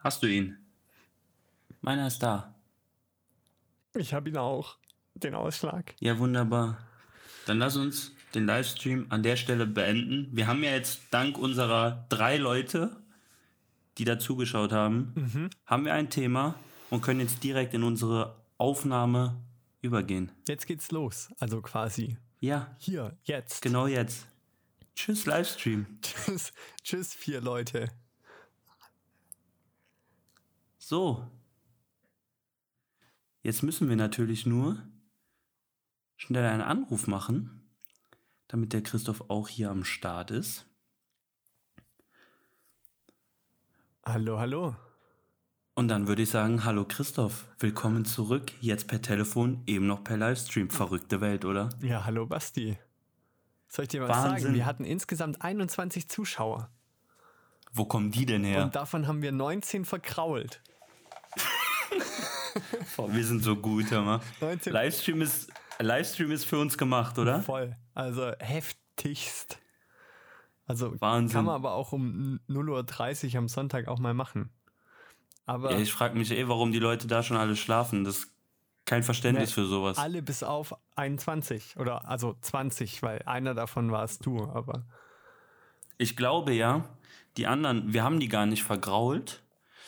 Hast du ihn? Meiner ist da. Ich habe ihn auch. Den Ausschlag. Ja, wunderbar. Dann lass uns den Livestream an der Stelle beenden. Wir haben ja jetzt dank unserer drei Leute, die da zugeschaut haben, Mhm. haben wir ein Thema und können jetzt direkt in unsere Aufnahme übergehen. Jetzt geht's los. Also quasi. Ja, Hier, jetzt. genau jetzt. Tschüss, Livestream. Tschüss, tschüss, vier Leute. So. Jetzt müssen wir natürlich nur schnell einen Anruf machen, damit der Christoph auch hier am Start ist. Hallo, hallo. Und dann würde ich sagen, hallo Christoph, willkommen zurück, jetzt per Telefon, eben noch per Livestream. Verrückte Welt, oder? Ja, hallo Basti. Soll ich dir was Wahnsinn. sagen? Wir hatten insgesamt 21 Zuschauer. Wo kommen die denn her? Und davon haben wir 19 verkrault. Wir sind so gut, hör mal. 19 Livestream ist, Livestream ist für uns gemacht, oder? voll. Also heftigst. Also Wahnsinn. kann man aber auch um 0.30 Uhr am Sonntag auch mal machen. Aber Ja, ich frage mich eh, warum die Leute da schon alle schlafen. Das ist kein Verständnis Nee, für sowas. alle bis auf 21 oder also 20, weil einer davon warst du, aber Ich glaube ja, die anderen, wir haben die gar nicht vergrault,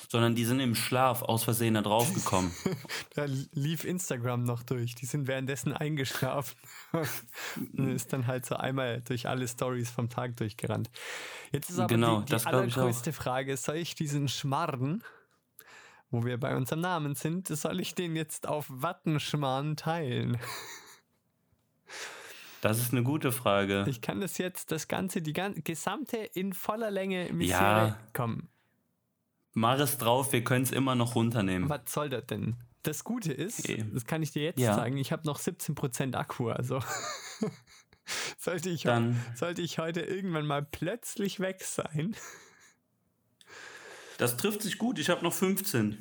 sondern die sind im Schlaf aus Versehen da draufgekommen. da lief Instagram noch durch. Die sind währenddessen eingeschlafen und ist dann halt so einmal durch alle Stories vom Tag durchgerannt. Jetzt ist aber Genau, die, die das allergrößte Frage, soll ich diesen Schmarrn, wo wir bei unserem Namen sind, soll ich den jetzt auf Wattenschmarrn teilen? Das ist eine gute Frage. Ich kann das jetzt, das Ganze, die gan gesamte in voller Länge Misere. Ja. Komm, Mach es drauf, wir können es immer noch runternehmen. was soll das denn? Das Gute ist, Eh. das kann ich dir jetzt Ja. sagen, ich habe noch 17% Akku, also sollte, ich, Dann- sollte ich heute irgendwann mal plötzlich weg sein. Das trifft sich gut, ich habe noch 15.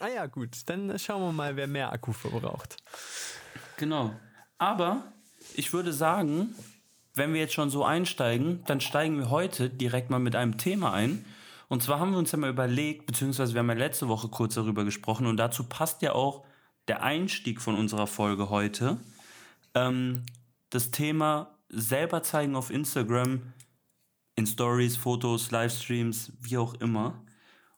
Ah ja, gut, dann schauen wir mal, wer mehr Akku verbraucht. Genau. Aber ich würde sagen, wenn wir jetzt schon so einsteigen, dann steigen wir heute direkt mal mit einem Thema ein. Und zwar haben wir uns ja mal überlegt, beziehungsweise wir haben ja letzte Woche kurz darüber gesprochen und dazu passt ja auch der Einstieg von unserer Folge heute. Ähm, das Thema selber zeigen auf Instagram, in Stories, Fotos, Livestreams, wie auch immer.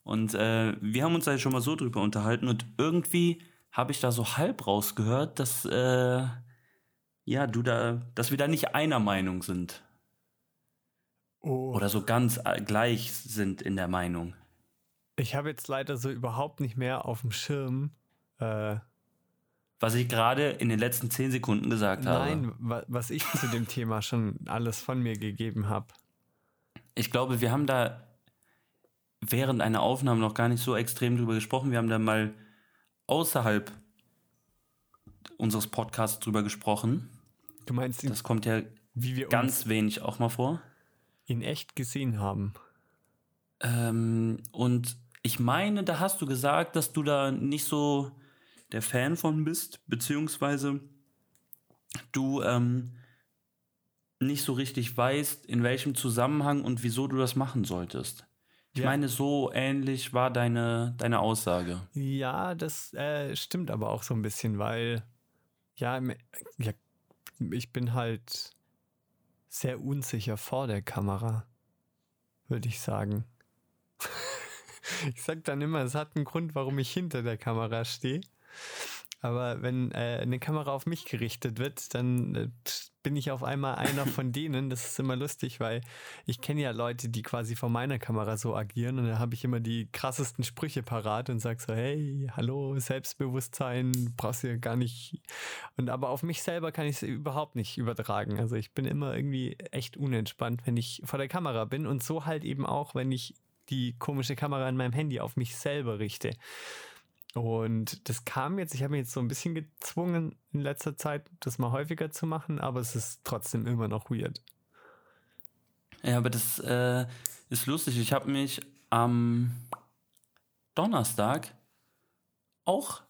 Und äh, wir haben uns da schon mal so drüber unterhalten und irgendwie habe ich da so halb rausgehört, dass äh, ja du da, dass wir da nicht einer Meinung sind Oh, oder so ganz äh, gleich sind in der Meinung. ich habe jetzt leider so überhaupt nicht mehr auf dem Schirm. Äh, Was ich gerade in den letzten zehn Sekunden gesagt habe. nein, wa was ich zu dem Thema schon alles von mir gegeben habe. Ich glaube, wir haben da während einer Aufnahme noch gar nicht so extrem drüber gesprochen. Wir haben da mal außerhalb unseres Podcasts drüber gesprochen. Du meinst, in, Das kommt ja wie wir ganz wenig auch mal vor. In echt gesehen haben? Ähm, und ich meine, da hast du gesagt, dass du da nicht so der Fan von bist, beziehungsweise du ähm, nicht so richtig weißt, in welchem Zusammenhang und wieso du das machen solltest. Ich Ja. meine, so ähnlich war deine, deine Aussage. Ja, das äh, stimmt aber auch so ein bisschen, weil ja, ja, ich bin halt sehr unsicher vor der Kamera, würde ich sagen. ich sag dann immer, es hat einen Grund, warum ich hinter der Kamera stehe. Aber wenn äh, eine Kamera auf mich gerichtet wird, dann äh, bin ich auf einmal einer von denen. Das ist immer lustig, weil ich kenne ja Leute, die quasi vor meiner Kamera so agieren und da habe ich immer die krassesten Sprüche parat und sag so, hey, hallo, Selbstbewusstsein, brauchst du ja gar nicht. Und aber auf mich selber kann ich es überhaupt nicht übertragen. Also ich bin immer irgendwie echt unentspannt, wenn ich vor der Kamera bin und so halt eben auch, wenn ich die komische Kamera in meinem Handy auf mich selber richte. Und das kam jetzt, ich habe mich jetzt so ein bisschen gezwungen in letzter Zeit, das mal häufiger zu machen, aber es ist trotzdem immer noch weird. Ja, aber das äh, ist lustig. Ich habe mich am Donnerstag auch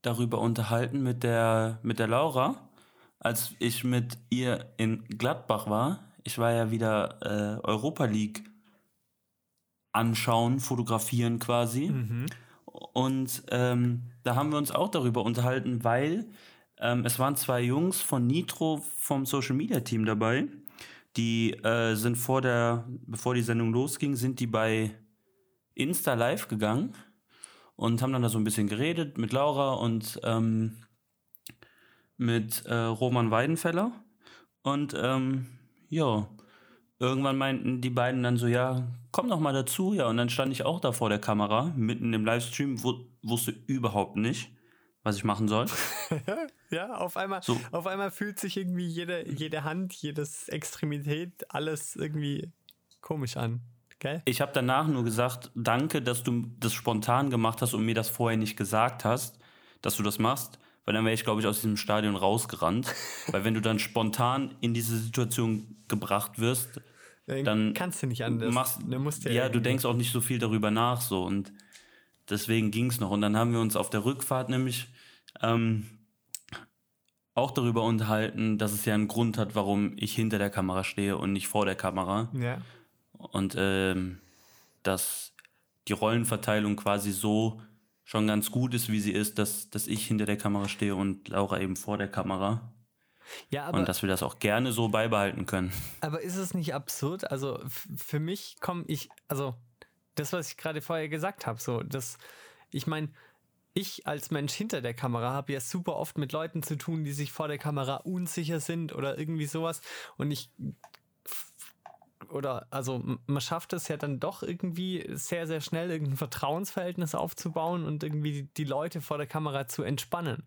darüber unterhalten mit der, mit der Laura, als ich mit ihr in Gladbach war. Ich war ja wieder äh, Europa League anschauen, fotografieren quasi. Mhm. Und ähm, da haben wir uns auch darüber unterhalten, weil ähm, es waren zwei Jungs von Nitro vom Social Media Team dabei. Die äh, sind vor der, bevor die Sendung losging, sind die bei Insta live gegangen und haben dann da so ein bisschen geredet mit Laura und ähm, mit äh, Roman Weidenfeller. Und ähm, ja, irgendwann meinten die beiden dann so, ja, komm doch mal dazu, ja. Und dann stand ich auch da vor der Kamera, mitten im Livestream, wu wusste überhaupt nicht, was ich machen soll. ja, auf einmal, So. auf einmal fühlt sich irgendwie jede, jede Hand, jedes Extremität, alles irgendwie komisch an. Gell? Ich habe danach nur gesagt, danke, dass du das spontan gemacht hast und mir das vorher nicht gesagt hast, dass du das machst. Weil dann wäre ich, glaube ich, aus diesem Stadion rausgerannt. Weil wenn du dann spontan in diese Situation gebracht wirst, dann kannst du nicht anders. machst, Du musst ja, ja, du denkst auch nicht so viel darüber nach so und deswegen ging es noch. Und dann haben wir uns auf der Rückfahrt nämlich ähm, auch darüber unterhalten, dass es ja einen Grund hat, warum ich hinter der Kamera stehe und nicht vor der Kamera. Ja. Und ähm, dass die Rollenverteilung quasi so schon ganz gut ist, wie sie ist, dass, dass ich hinter der Kamera stehe und Laura eben vor der Kamera. Ja, aber, und dass wir das auch gerne so beibehalten können. aber ist es nicht absurd? Also für mich komme ich, also das, was ich gerade vorher gesagt habe, so, das, ich meine, ich als Mensch hinter der Kamera habe ja super oft mit Leuten zu tun, die sich vor der Kamera unsicher sind oder irgendwie sowas. Und ich oder also man schafft es ja dann doch irgendwie sehr, sehr schnell irgendein Vertrauensverhältnis aufzubauen und irgendwie die, die Leute vor der Kamera zu entspannen.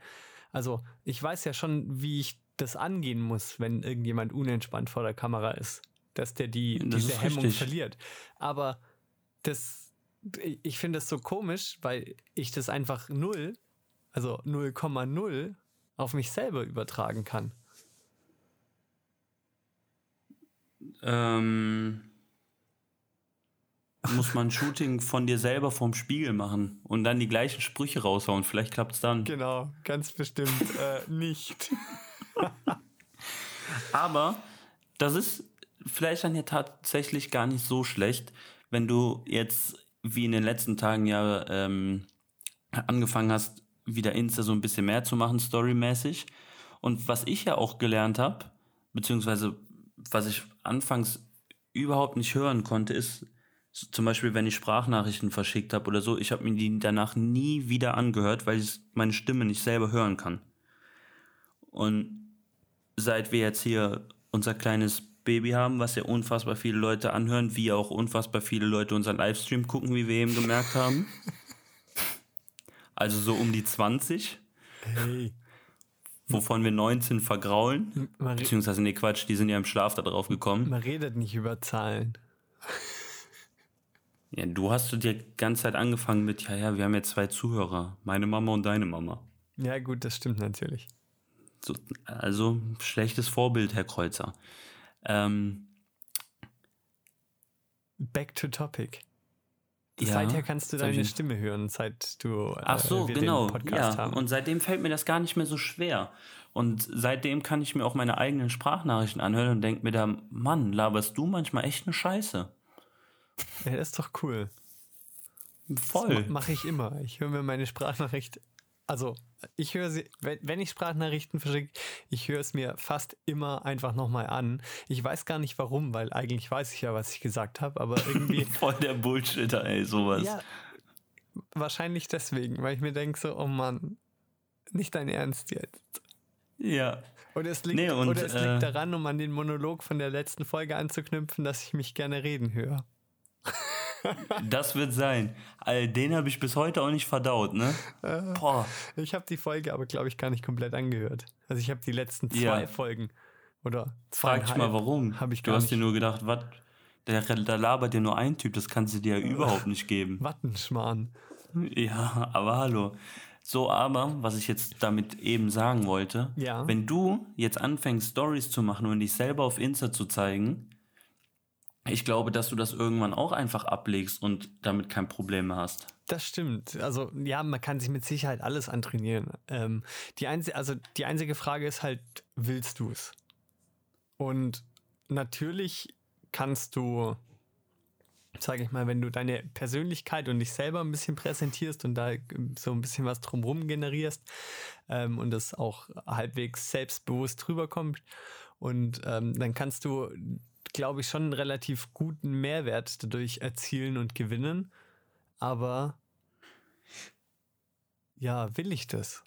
Also ich weiß ja schon, wie ich das angehen muss, wenn irgendjemand unentspannt vor der Kamera ist, dass der die, Das diese Hemmung richtig. verliert. Aber das, ich finde das so komisch, weil ich das einfach null, also 0,0 auf mich selber übertragen kann. Ähm, muss man ein Shooting von dir selber vorm Spiegel machen und dann die gleichen Sprüche raushauen. Vielleicht klappt es dann. Genau, ganz bestimmt äh, nicht. Aber das ist vielleicht dann ja tatsächlich gar nicht so schlecht, wenn du jetzt wie in den letzten Tagen ja ähm, angefangen hast, wieder Insta so ein bisschen mehr zu machen, storymäßig. Und was ich ja auch gelernt habe, beziehungsweise was ich anfangs überhaupt nicht hören konnte, ist zum Beispiel, wenn ich Sprachnachrichten verschickt habe oder so, ich habe mir die danach nie wieder angehört, weil ich meine Stimme nicht selber hören kann. Und seit wir jetzt hier unser kleines Baby haben, was ja unfassbar viele Leute anhören, wie auch unfassbar viele Leute unseren Livestream gucken, wie wir eben gemerkt haben. Also so um die 20, Hey, wovon wir 19 vergraulen. man, Beziehungsweise, nee, Quatsch, die sind ja im Schlaf da drauf gekommen. man redet nicht über Zahlen. Ja, du hast du die ganze Zeit angefangen mit, ja, ja, wir haben jetzt zwei Zuhörer, meine Mama und deine Mama. Ja, gut, das stimmt natürlich. So, also schlechtes Vorbild, Herr Kreuzer. Ähm, Back to topic. ja, Seither kannst du ich deine Stimme hören, seit du äh, Ach so, genau. den Podcast ja. haben. Und seitdem fällt mir das gar nicht mehr so schwer. Und seitdem kann ich mir auch meine eigenen Sprachnachrichten anhören und denke mir da, Mann, laberst du manchmal echt eine Scheiße. ja, das ist doch cool. Voll. Das mache ich immer. Ich höre mir meine Sprachnachricht. Also, ich höre sie, wenn, ich Sprachnachrichten verschicke, ich höre es mir fast immer einfach nochmal an. Ich weiß gar nicht warum, weil eigentlich weiß ich ja, was ich gesagt habe, aber irgendwie, Voll der Bullshitter, ey, sowas. ja, wahrscheinlich deswegen, weil ich mir denke so, oh Mann, nicht dein Ernst jetzt. ja. Oder es liegt, Nee, und, oder es äh, liegt daran, um an den Monolog von der letzten Folge anzuknüpfen, dass ich mich gerne reden höre. Das wird sein. All den habe ich bis heute auch nicht verdaut, ne? Boah. Ich habe die Folge aber, glaube ich, gar nicht komplett angehört. Also ich habe die letzten zwei Ja. Folgen oder Frag dich mal, warum. Habe ich du hast dir nicht. nur gedacht, was? Da, da labert dir nur ein Typ, das kannst du dir ja überhaupt nicht geben. Wattenschmarrn. Ja, aber hallo. So, aber, was ich jetzt damit eben sagen wollte, Ja. wenn du jetzt anfängst, Stories zu machen und dich selber auf Insta zu zeigen, ich glaube, dass du das irgendwann auch einfach ablegst und damit kein Problem mehr hast. Das stimmt. Also ja, man kann sich mit Sicherheit alles antrainieren. Ähm, die, einzige, also, die einzige Frage ist halt, willst du es? Und natürlich kannst du sage ich mal, wenn du deine Persönlichkeit und dich selber ein bisschen präsentierst und da so ein bisschen was drumherum generierst ähm, und das auch halbwegs selbstbewusst rüberkommt. Und ähm, dann kannst du, glaube ich, schon einen relativ guten Mehrwert dadurch erzielen und gewinnen. Aber ja, will ich das?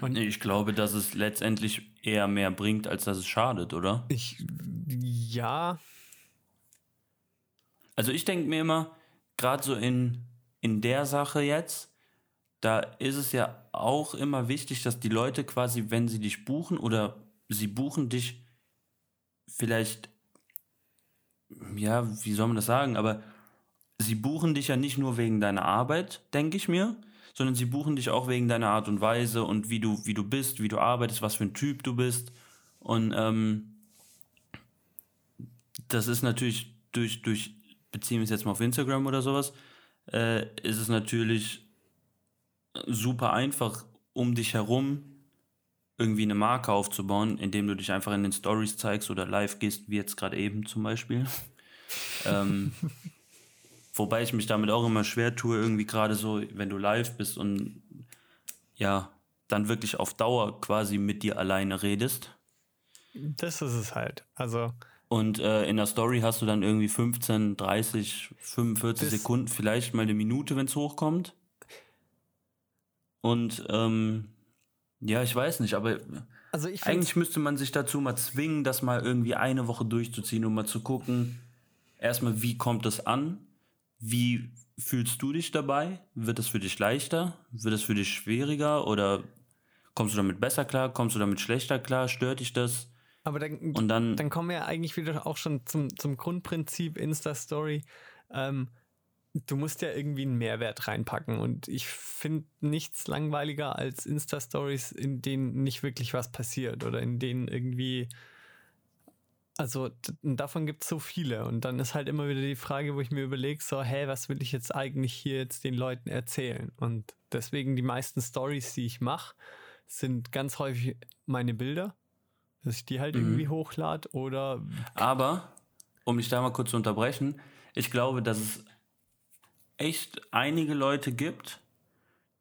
Und ich glaube, dass es letztendlich eher mehr bringt, als dass es schadet, oder? Ich, ja. Also ich denke mir immer, gerade so in, in der Sache jetzt, da ist es ja auch immer wichtig, dass die Leute quasi, wenn sie dich buchen oder sie buchen dich vielleicht, ja, wie soll man das sagen, aber sie buchen dich ja nicht nur wegen deiner Arbeit, denke ich mir, sondern sie buchen dich auch wegen deiner Art und Weise und wie du, wie du bist, wie du arbeitest, was für ein Typ du bist. Und ähm, das ist natürlich durch, durch, beziehen wir es jetzt mal auf Instagram oder sowas, äh, ist es natürlich super einfach, um dich herum irgendwie eine Marke aufzubauen, indem du dich einfach in den Stories zeigst oder live gehst, wie jetzt gerade eben zum Beispiel. ähm, Wobei ich mich damit auch immer schwer tue, irgendwie gerade so, wenn du live bist und ja, dann wirklich auf Dauer quasi mit dir alleine redest. Das ist es halt. Also. Und äh, in der Story hast du dann irgendwie 15, 30, 45 Sekunden, vielleicht mal eine Minute, wenn es hochkommt. Und ähm, ja, ich weiß nicht, aber also eigentlich müsste man sich dazu mal zwingen, das mal irgendwie eine Woche durchzuziehen, um mal zu gucken, erstmal, wie kommt es an wie fühlst du dich dabei? Wird es für dich leichter? Wird es für dich schwieriger? Oder kommst du damit besser klar? Kommst du damit schlechter klar? Stört dich das? Aber dann, und dann, dann kommen wir ja eigentlich wieder auch schon zum, zum Grundprinzip Insta-Story. Ähm, du musst ja irgendwie einen Mehrwert reinpacken. Und ich finde nichts langweiliger als Insta-Stories, in denen nicht wirklich was passiert oder in denen irgendwie also davon gibt es so viele. Und dann ist halt immer wieder die Frage, wo ich mir überlege, so, hey, was will ich jetzt eigentlich hier jetzt den Leuten erzählen? Und deswegen die meisten Stories, die ich mache, sind ganz häufig meine Bilder, dass ich die halt mhm. irgendwie hochlade oder. Aber, um mich da mal kurz zu unterbrechen, ich glaube, dass es echt einige Leute gibt,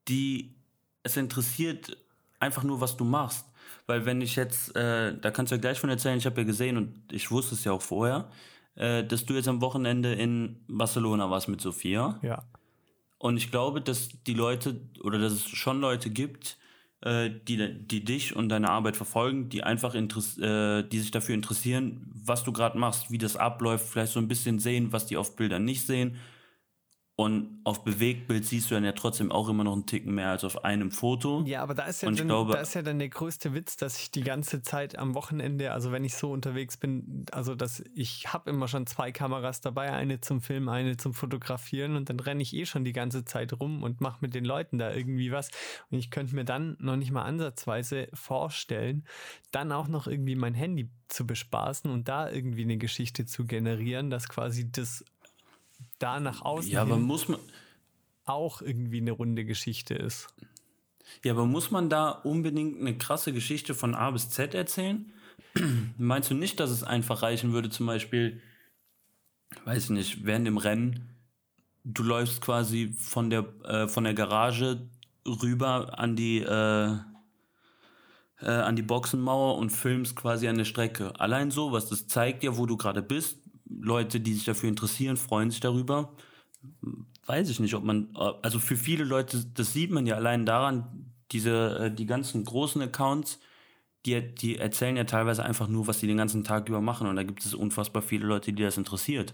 die es interessiert einfach nur, was du machst. Weil wenn ich jetzt, äh, da kannst du ja gleich von erzählen, ich habe ja gesehen und ich wusste es ja auch vorher, äh, dass du jetzt am Wochenende in Barcelona warst mit Sophia. Ja. Und ich glaube, dass die Leute oder dass es schon Leute gibt, äh, die, die dich und deine Arbeit verfolgen, die einfach äh, die sich dafür interessieren, was du gerade machst, wie das abläuft, vielleicht so ein bisschen sehen, was die auf Bildern nicht sehen und auf Bewegtbild siehst du dann ja trotzdem auch immer noch einen Ticken mehr als auf einem Foto. Ja, aber da ist ja, dann, glaube, da ist ja dann der größte Witz, dass ich die ganze Zeit am Wochenende, also wenn ich so unterwegs bin, also dass ich habe immer schon zwei Kameras dabei, eine zum Filmen, eine zum Fotografieren und dann renne ich eh schon die ganze Zeit rum und mache mit den Leuten da irgendwie was. Und ich könnte mir dann noch nicht mal ansatzweise vorstellen, dann auch noch irgendwie mein Handy zu bespaßen und da irgendwie eine Geschichte zu generieren, dass quasi das da nach außen ja, aber muss man auch irgendwie eine runde Geschichte ist. Ja, aber muss man da unbedingt eine krasse Geschichte von A bis Z erzählen? Meinst du nicht, dass es einfach reichen würde, zum Beispiel, weiß ich nicht, während dem Rennen, du läufst quasi von der, äh, von der Garage rüber an die, äh, äh, an die Boxenmauer und filmst quasi an der Strecke. Allein sowas, das zeigt ja, wo du gerade bist, Leute, die sich dafür interessieren, freuen sich darüber. Weiß ich nicht, ob man, also für viele Leute, das sieht man ja allein daran, diese, äh, die ganzen großen Accounts, die, die erzählen ja teilweise einfach nur, was sie den ganzen Tag über machen. Und da gibt es unfassbar viele Leute, die das interessiert.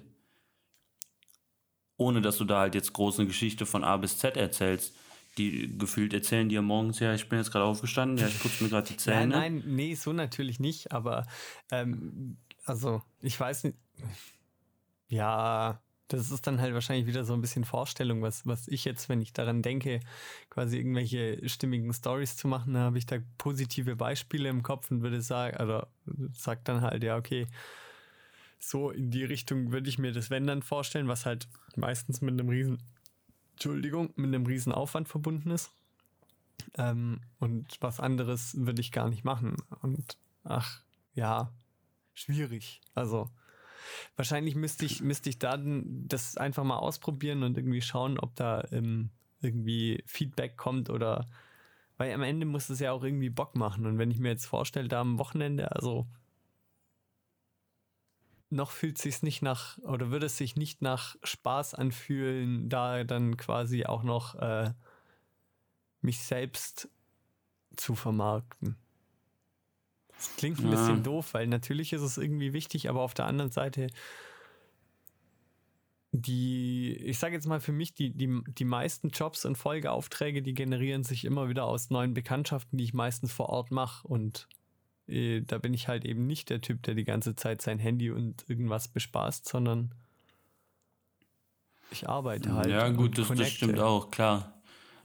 Ohne dass du da halt jetzt große Geschichte von A bis Z erzählst. Die gefühlt erzählen dir morgens, ja, ich bin jetzt gerade aufgestanden, ja, ich putze mir gerade die Zähne. Nein, nein, nee, so natürlich nicht, aber ähm, also ich weiß nicht, ja, das ist dann halt wahrscheinlich wieder so ein bisschen Vorstellung, was, was ich jetzt, wenn ich daran denke, quasi irgendwelche stimmigen Stories zu machen, habe ich da positive Beispiele im Kopf und würde sagen, also sagt dann halt, ja, okay, so in die Richtung würde ich mir das wenn dann vorstellen, was halt meistens mit einem riesen, Entschuldigung, mit einem riesen Aufwand verbunden ist. Ähm, und was anderes würde ich gar nicht machen. Und ach, ja, schwierig. Also wahrscheinlich müsste ich, müsste ich dann das einfach mal ausprobieren und irgendwie schauen, ob da ähm, irgendwie Feedback kommt oder weil am Ende muss es ja auch irgendwie Bock machen. Und wenn ich mir jetzt vorstelle, da am Wochenende, also noch fühlt es sich nicht nach oder würde es sich nicht nach Spaß anfühlen, da dann quasi auch noch äh, mich selbst zu vermarkten. Das klingt ein ja. bisschen doof, weil natürlich ist es irgendwie wichtig, aber auf der anderen Seite die, ich sage jetzt mal für mich, die, die, die meisten Jobs und Folgeaufträge, die generieren sich immer wieder aus neuen Bekanntschaften, die ich meistens vor Ort mache. Und äh, da bin ich halt eben nicht der Typ, der die ganze Zeit sein Handy und irgendwas bespaßt, sondern ich arbeite halt. Ja, gut, das, das, stimmt auch, klar.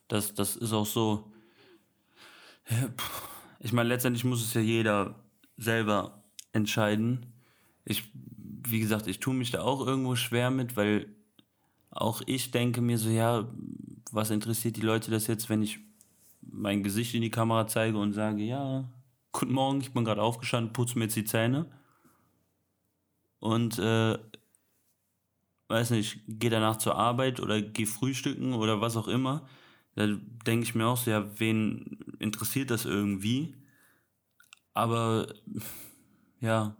Das, das ist auch so. Ich meine, letztendlich muss es ja jeder selber entscheiden. Ich wie gesagt, ich tue mich da auch irgendwo schwer mit, weil auch ich denke mir so, ja, was interessiert die Leute das jetzt, wenn ich mein Gesicht in die Kamera zeige und sage, ja, guten Morgen, ich bin gerade aufgestanden, putze mir jetzt die Zähne. Und, äh, weiß nicht, gehe danach zur Arbeit oder gehe frühstücken oder was auch immer. Da denke ich mir auch so, ja, wen interessiert das irgendwie? Aber, ja,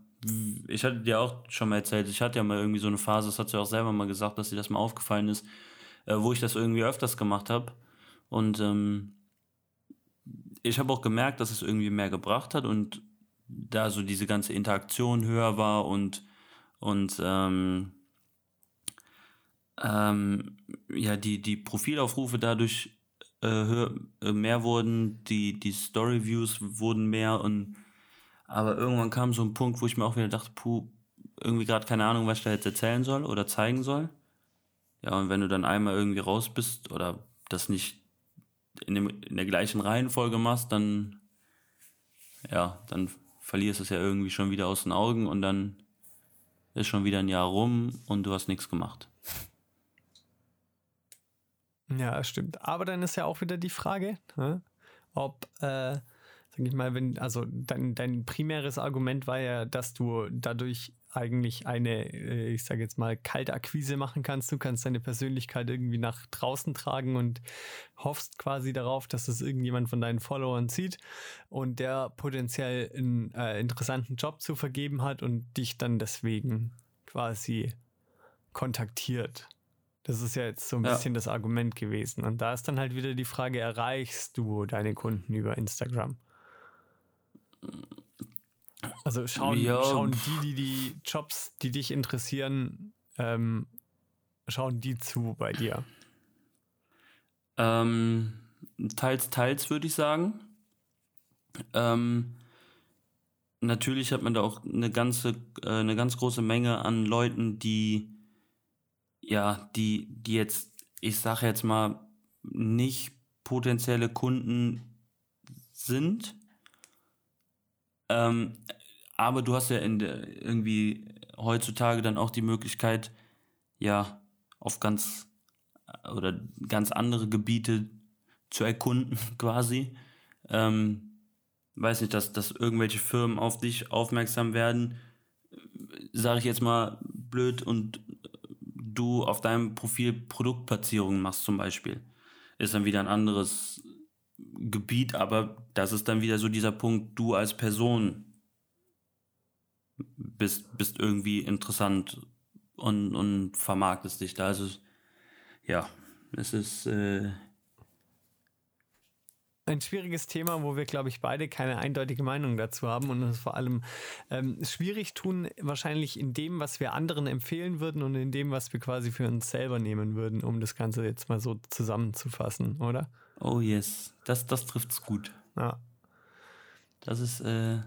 ich hatte dir auch schon mal erzählt, ich hatte ja mal irgendwie so eine Phase, das hat sie auch selber mal gesagt, dass dir das mal aufgefallen ist, äh, wo ich das irgendwie öfters gemacht habe. Und ähm, ich habe auch gemerkt, dass es irgendwie mehr gebracht hat und da so diese ganze Interaktion höher war und, und ähm, ähm, ja, die, die Profilaufrufe dadurch äh, äh, mehr wurden, die, die Story-Views wurden mehr und aber irgendwann kam so ein Punkt, wo ich mir auch wieder dachte, puh, irgendwie gerade keine Ahnung, was ich da jetzt erzählen soll oder zeigen soll. Ja, und wenn du dann einmal irgendwie raus bist oder das nicht in, dem, in der gleichen Reihenfolge machst, dann, ja, dann verlierst du es ja irgendwie schon wieder aus den Augen und dann ist schon wieder ein Jahr rum und du hast nichts gemacht. Ja, stimmt. Aber dann ist ja auch wieder die Frage, ne, ob äh, sag ich mal, wenn, also dein, dein primäres Argument war ja, dass du dadurch eigentlich eine, äh, ich sage jetzt mal, Kaltakquise machen kannst. Du kannst deine Persönlichkeit irgendwie nach draußen tragen und hoffst quasi darauf, dass es irgendjemand von deinen Followern sieht und der potenziell einen äh, interessanten Job zu vergeben hat und dich dann deswegen quasi kontaktiert. Das ist ja jetzt so ein ja. bisschen das Argument gewesen. Und da ist dann halt wieder die Frage, erreichst du deine Kunden über Instagram? Also schauen, ja. schauen die, die die Jobs, die dich interessieren, ähm, schauen die zu bei dir? Ähm, teils, teils würde ich sagen. Ähm, natürlich hat man da auch eine ganze, äh, eine ganz große Menge an Leuten, die ja, die, die jetzt, ich sage jetzt mal, nicht potenzielle Kunden sind, ähm, aber du hast ja in der, irgendwie heutzutage dann auch die Möglichkeit, ja, auf ganz oder ganz andere Gebiete zu erkunden, quasi. Ähm, weiß nicht, dass, dass irgendwelche Firmen auf dich aufmerksam werden, sage ich jetzt mal blöd, und du auf deinem Profil Produktplatzierungen machst zum Beispiel. Ist dann wieder ein anderes Gebiet, aber das ist dann wieder so dieser Punkt, du als Person bist, bist irgendwie interessant und, und vermarktest dich da. Also ja, es ist äh ein schwieriges Thema, wo wir, glaube ich, beide keine eindeutige Meinung dazu haben und uns vor allem ähm, schwierig tun, wahrscheinlich in dem, was wir anderen empfehlen würden und in dem, was wir quasi für uns selber nehmen würden, um das Ganze jetzt mal so zusammenzufassen, oder? Oh yes, das, das es gut. Ja. Das ist äh,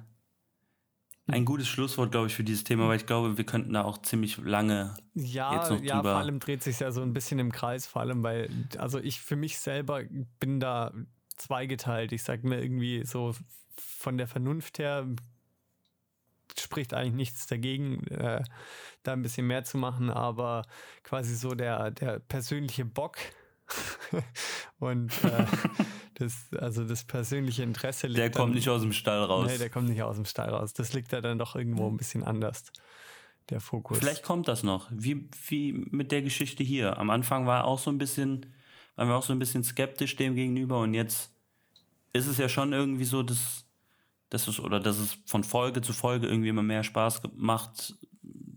ein gutes Schlusswort, glaube ich, für dieses Thema, weil ich glaube, wir könnten da auch ziemlich lange ja, jetzt noch ja, drüber. vor allem dreht sich ja so ein bisschen im Kreis, vor allem, weil, also ich für mich selber bin da zweigeteilt. Ich sage mir irgendwie so von der Vernunft her spricht eigentlich nichts dagegen, äh, da ein bisschen mehr zu machen, aber quasi so der, der persönliche Bock und äh, das, also das persönliche Interesse liegt. Der kommt dann, nicht aus dem Stall raus. Nee, der kommt nicht aus dem Stall raus. Das liegt da dann doch irgendwo ein bisschen anders. der Fokus. Vielleicht kommt das noch. Wie, wie mit der Geschichte hier. Am Anfang war auch so ein bisschen, waren wir auch so ein bisschen skeptisch dem gegenüber und jetzt ist es ja schon irgendwie so, dass, dass es, oder dass es von Folge zu Folge irgendwie immer mehr Spaß macht,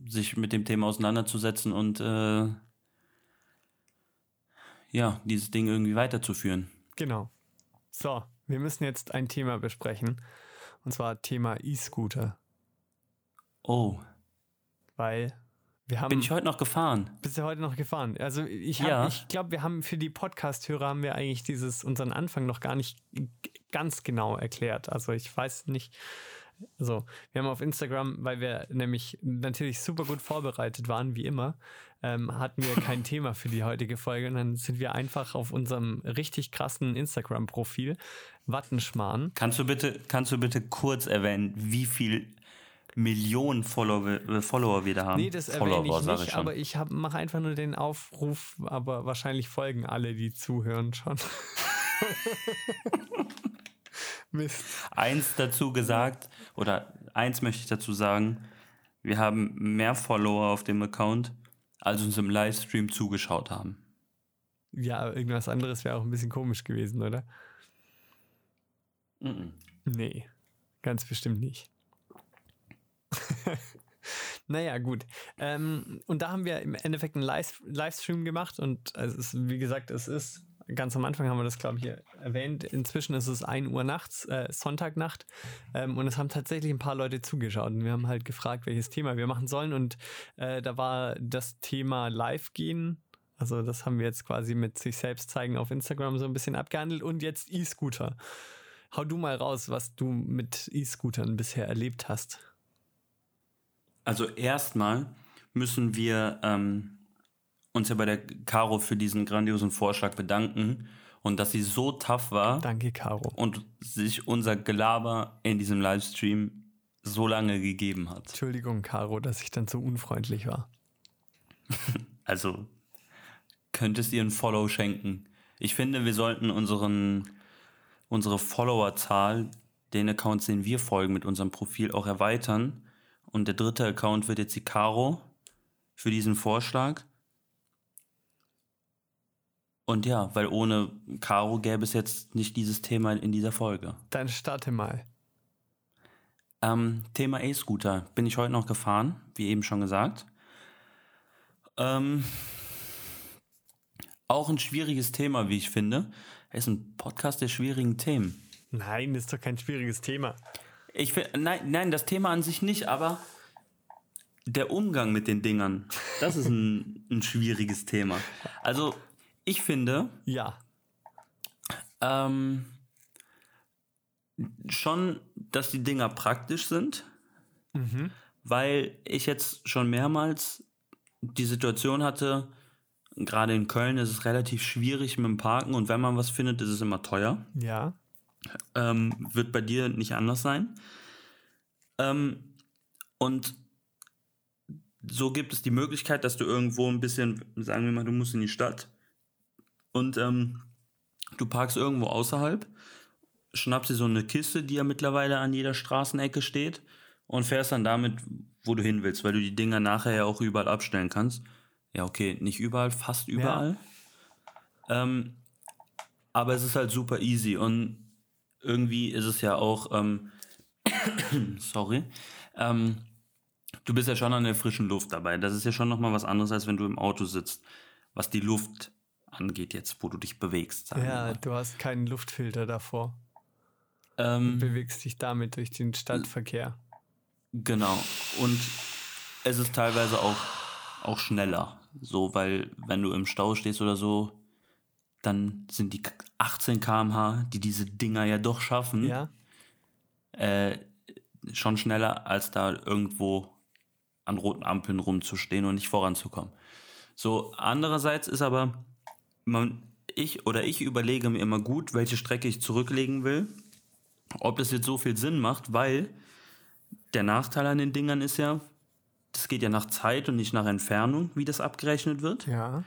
sich mit dem Thema auseinanderzusetzen und äh, ja, dieses Ding irgendwie weiterzuführen. Genau. So, wir müssen jetzt ein Thema besprechen. Und zwar Thema E-Scooter. Oh. Weil wir haben. Bin ich heute noch gefahren? Bist du heute noch gefahren? Also ich, hab, Ja. ich glaube, wir haben für die Podcast-Hörer haben wir eigentlich dieses unseren Anfang noch gar nicht ganz genau erklärt. Also ich weiß nicht. Also wir haben auf Instagram, weil wir nämlich natürlich super gut vorbereitet waren, wie immer, ähm, hatten wir kein Thema für die heutige Folge und dann sind wir einfach auf unserem richtig krassen Instagram-Profil Wattenschmarrn. Kannst du bitte, kannst du bitte kurz erwähnen, wie viel Millionen Follower, äh, Follower wir da haben? Nee, das Follower, erwähne ich sag nicht, schon. aber ich mache einfach nur den Aufruf, aber wahrscheinlich folgen alle, die zuhören schon. Mist. eins dazu gesagt, oder eins möchte ich dazu sagen, wir haben mehr Follower auf dem Account, als uns im Livestream zugeschaut haben. Ja, irgendwas anderes wäre auch ein bisschen komisch gewesen, oder? Mhm. Nee, ganz bestimmt nicht. Naja, gut. Ähm, und da haben wir im Endeffekt einen Live Livestream gemacht und es ist, wie gesagt, es ist, ganz am Anfang haben wir das, glaube ich, hier erwähnt. Inzwischen ist es 1 Uhr nachts, äh, Sonntagnacht. Ähm, und es haben tatsächlich ein paar Leute zugeschaut und wir haben halt gefragt, welches Thema wir machen sollen. Und äh, da war das Thema Live gehen. Also das haben wir jetzt quasi mit sich selbst zeigen auf Instagram so ein bisschen abgehandelt und jetzt E-Scooter. Hau du mal raus, was du mit E-Scootern bisher erlebt hast. Also erstmal müssen wir ähm, uns ja bei der Caro für diesen grandiosen Vorschlag bedanken und dass sie so tough war Danke, Caro. und sich unser Gelaber in diesem Livestream so lange gegeben hat. Entschuldigung, Caro, dass ich dann so unfreundlich war. Also könntest ihr ein Follow schenken. Ich finde, wir sollten unseren, unsere Followerzahl, den Accounts, den wir folgen, mit unserem Profil auch erweitern. Und der dritte Account wird jetzt die Caro für diesen Vorschlag. Und ja, weil ohne Caro gäbe es jetzt nicht dieses Thema in dieser Folge. Dann starte mal. Ähm, Thema E-Scooter. Bin ich heute noch gefahren, wie eben schon gesagt. Ähm, auch ein schwieriges Thema, wie ich finde. Es ist ein Podcast der schwierigen Themen. Nein, ist doch kein schwieriges Thema. Ich find, nein, nein, das Thema an sich nicht, aber der Umgang mit den Dingern, das ist ein, ein schwieriges Thema. Also, ich finde, Ja. ähm, schon, dass die Dinger praktisch sind, Mhm. weil ich jetzt schon mehrmals die Situation hatte, gerade in Köln ist es relativ schwierig mit dem Parken und wenn man was findet, ist es immer teuer. Ja. Ähm, wird bei dir nicht anders sein. Ähm, und so gibt es die Möglichkeit, dass du irgendwo ein bisschen, sagen wir mal, du musst in die Stadt und ähm, du parkst irgendwo außerhalb, schnappst dir so eine Kiste, die ja mittlerweile an jeder Straßenecke steht und fährst dann damit, wo du hin willst, weil du die Dinger nachher ja auch überall abstellen kannst. Ja, okay, nicht überall, fast überall. Ähm, aber es ist halt super easy und irgendwie ist es ja auch, ähm, sorry, ähm, du bist ja schon an der frischen Luft dabei. Das ist ja schon nochmal was anderes, als wenn du im Auto sitzt, was die Luft angeht jetzt, wo du dich bewegst. Ja, du hast keinen Luftfilter davor. Ähm, Bewegst dich damit durch den Stadtverkehr. Genau. Und es ist teilweise auch, auch schneller. So, weil wenn du im Stau stehst oder so, dann sind die 18 km/h, die diese Dinger ja doch schaffen, Ja. äh, schon schneller, als da irgendwo an roten Ampeln rumzustehen und nicht voranzukommen. So, andererseits ist aber, man, ich oder ich überlege mir immer gut, welche Strecke ich zurücklegen will. Ob das jetzt so viel Sinn macht, weil der Nachteil an den Dingern ist ja, das geht ja nach Zeit und nicht nach Entfernung, wie das abgerechnet wird. Ja.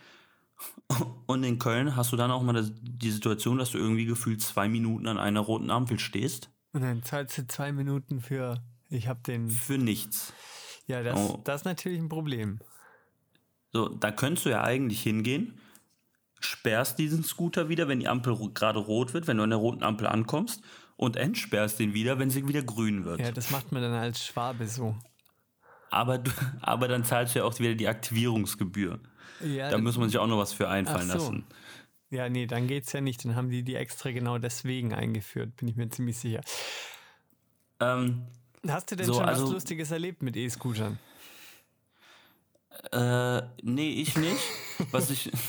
Und in Köln hast du dann auch mal das, die Situation, dass du irgendwie gefühlt zwei Minuten an einer roten Ampel stehst. Und dann zahlst du zwei Minuten für, ich habe den. Für nichts. Ja, das, Oh. das ist natürlich ein Problem. So, da könntest du ja eigentlich hingehen, sperrst diesen Scooter wieder, wenn die Ampel gerade rot wird, wenn du an der roten Ampel ankommst, und entsperrst den wieder, wenn sie wieder grün wird. Ja, das macht man dann als Schwabe so. Aber, du, aber dann zahlst du ja auch wieder die Aktivierungsgebühr. Ja, Da muss man sich auch noch was für einfallen so. lassen. ja, nee, dann geht's ja nicht. Dann haben die die extra genau deswegen eingeführt, bin ich mir ziemlich sicher. Ähm, Hast du denn So, schon also- was Lustiges erlebt mit E-Scootern? äh, nee, ich nicht. Was ich.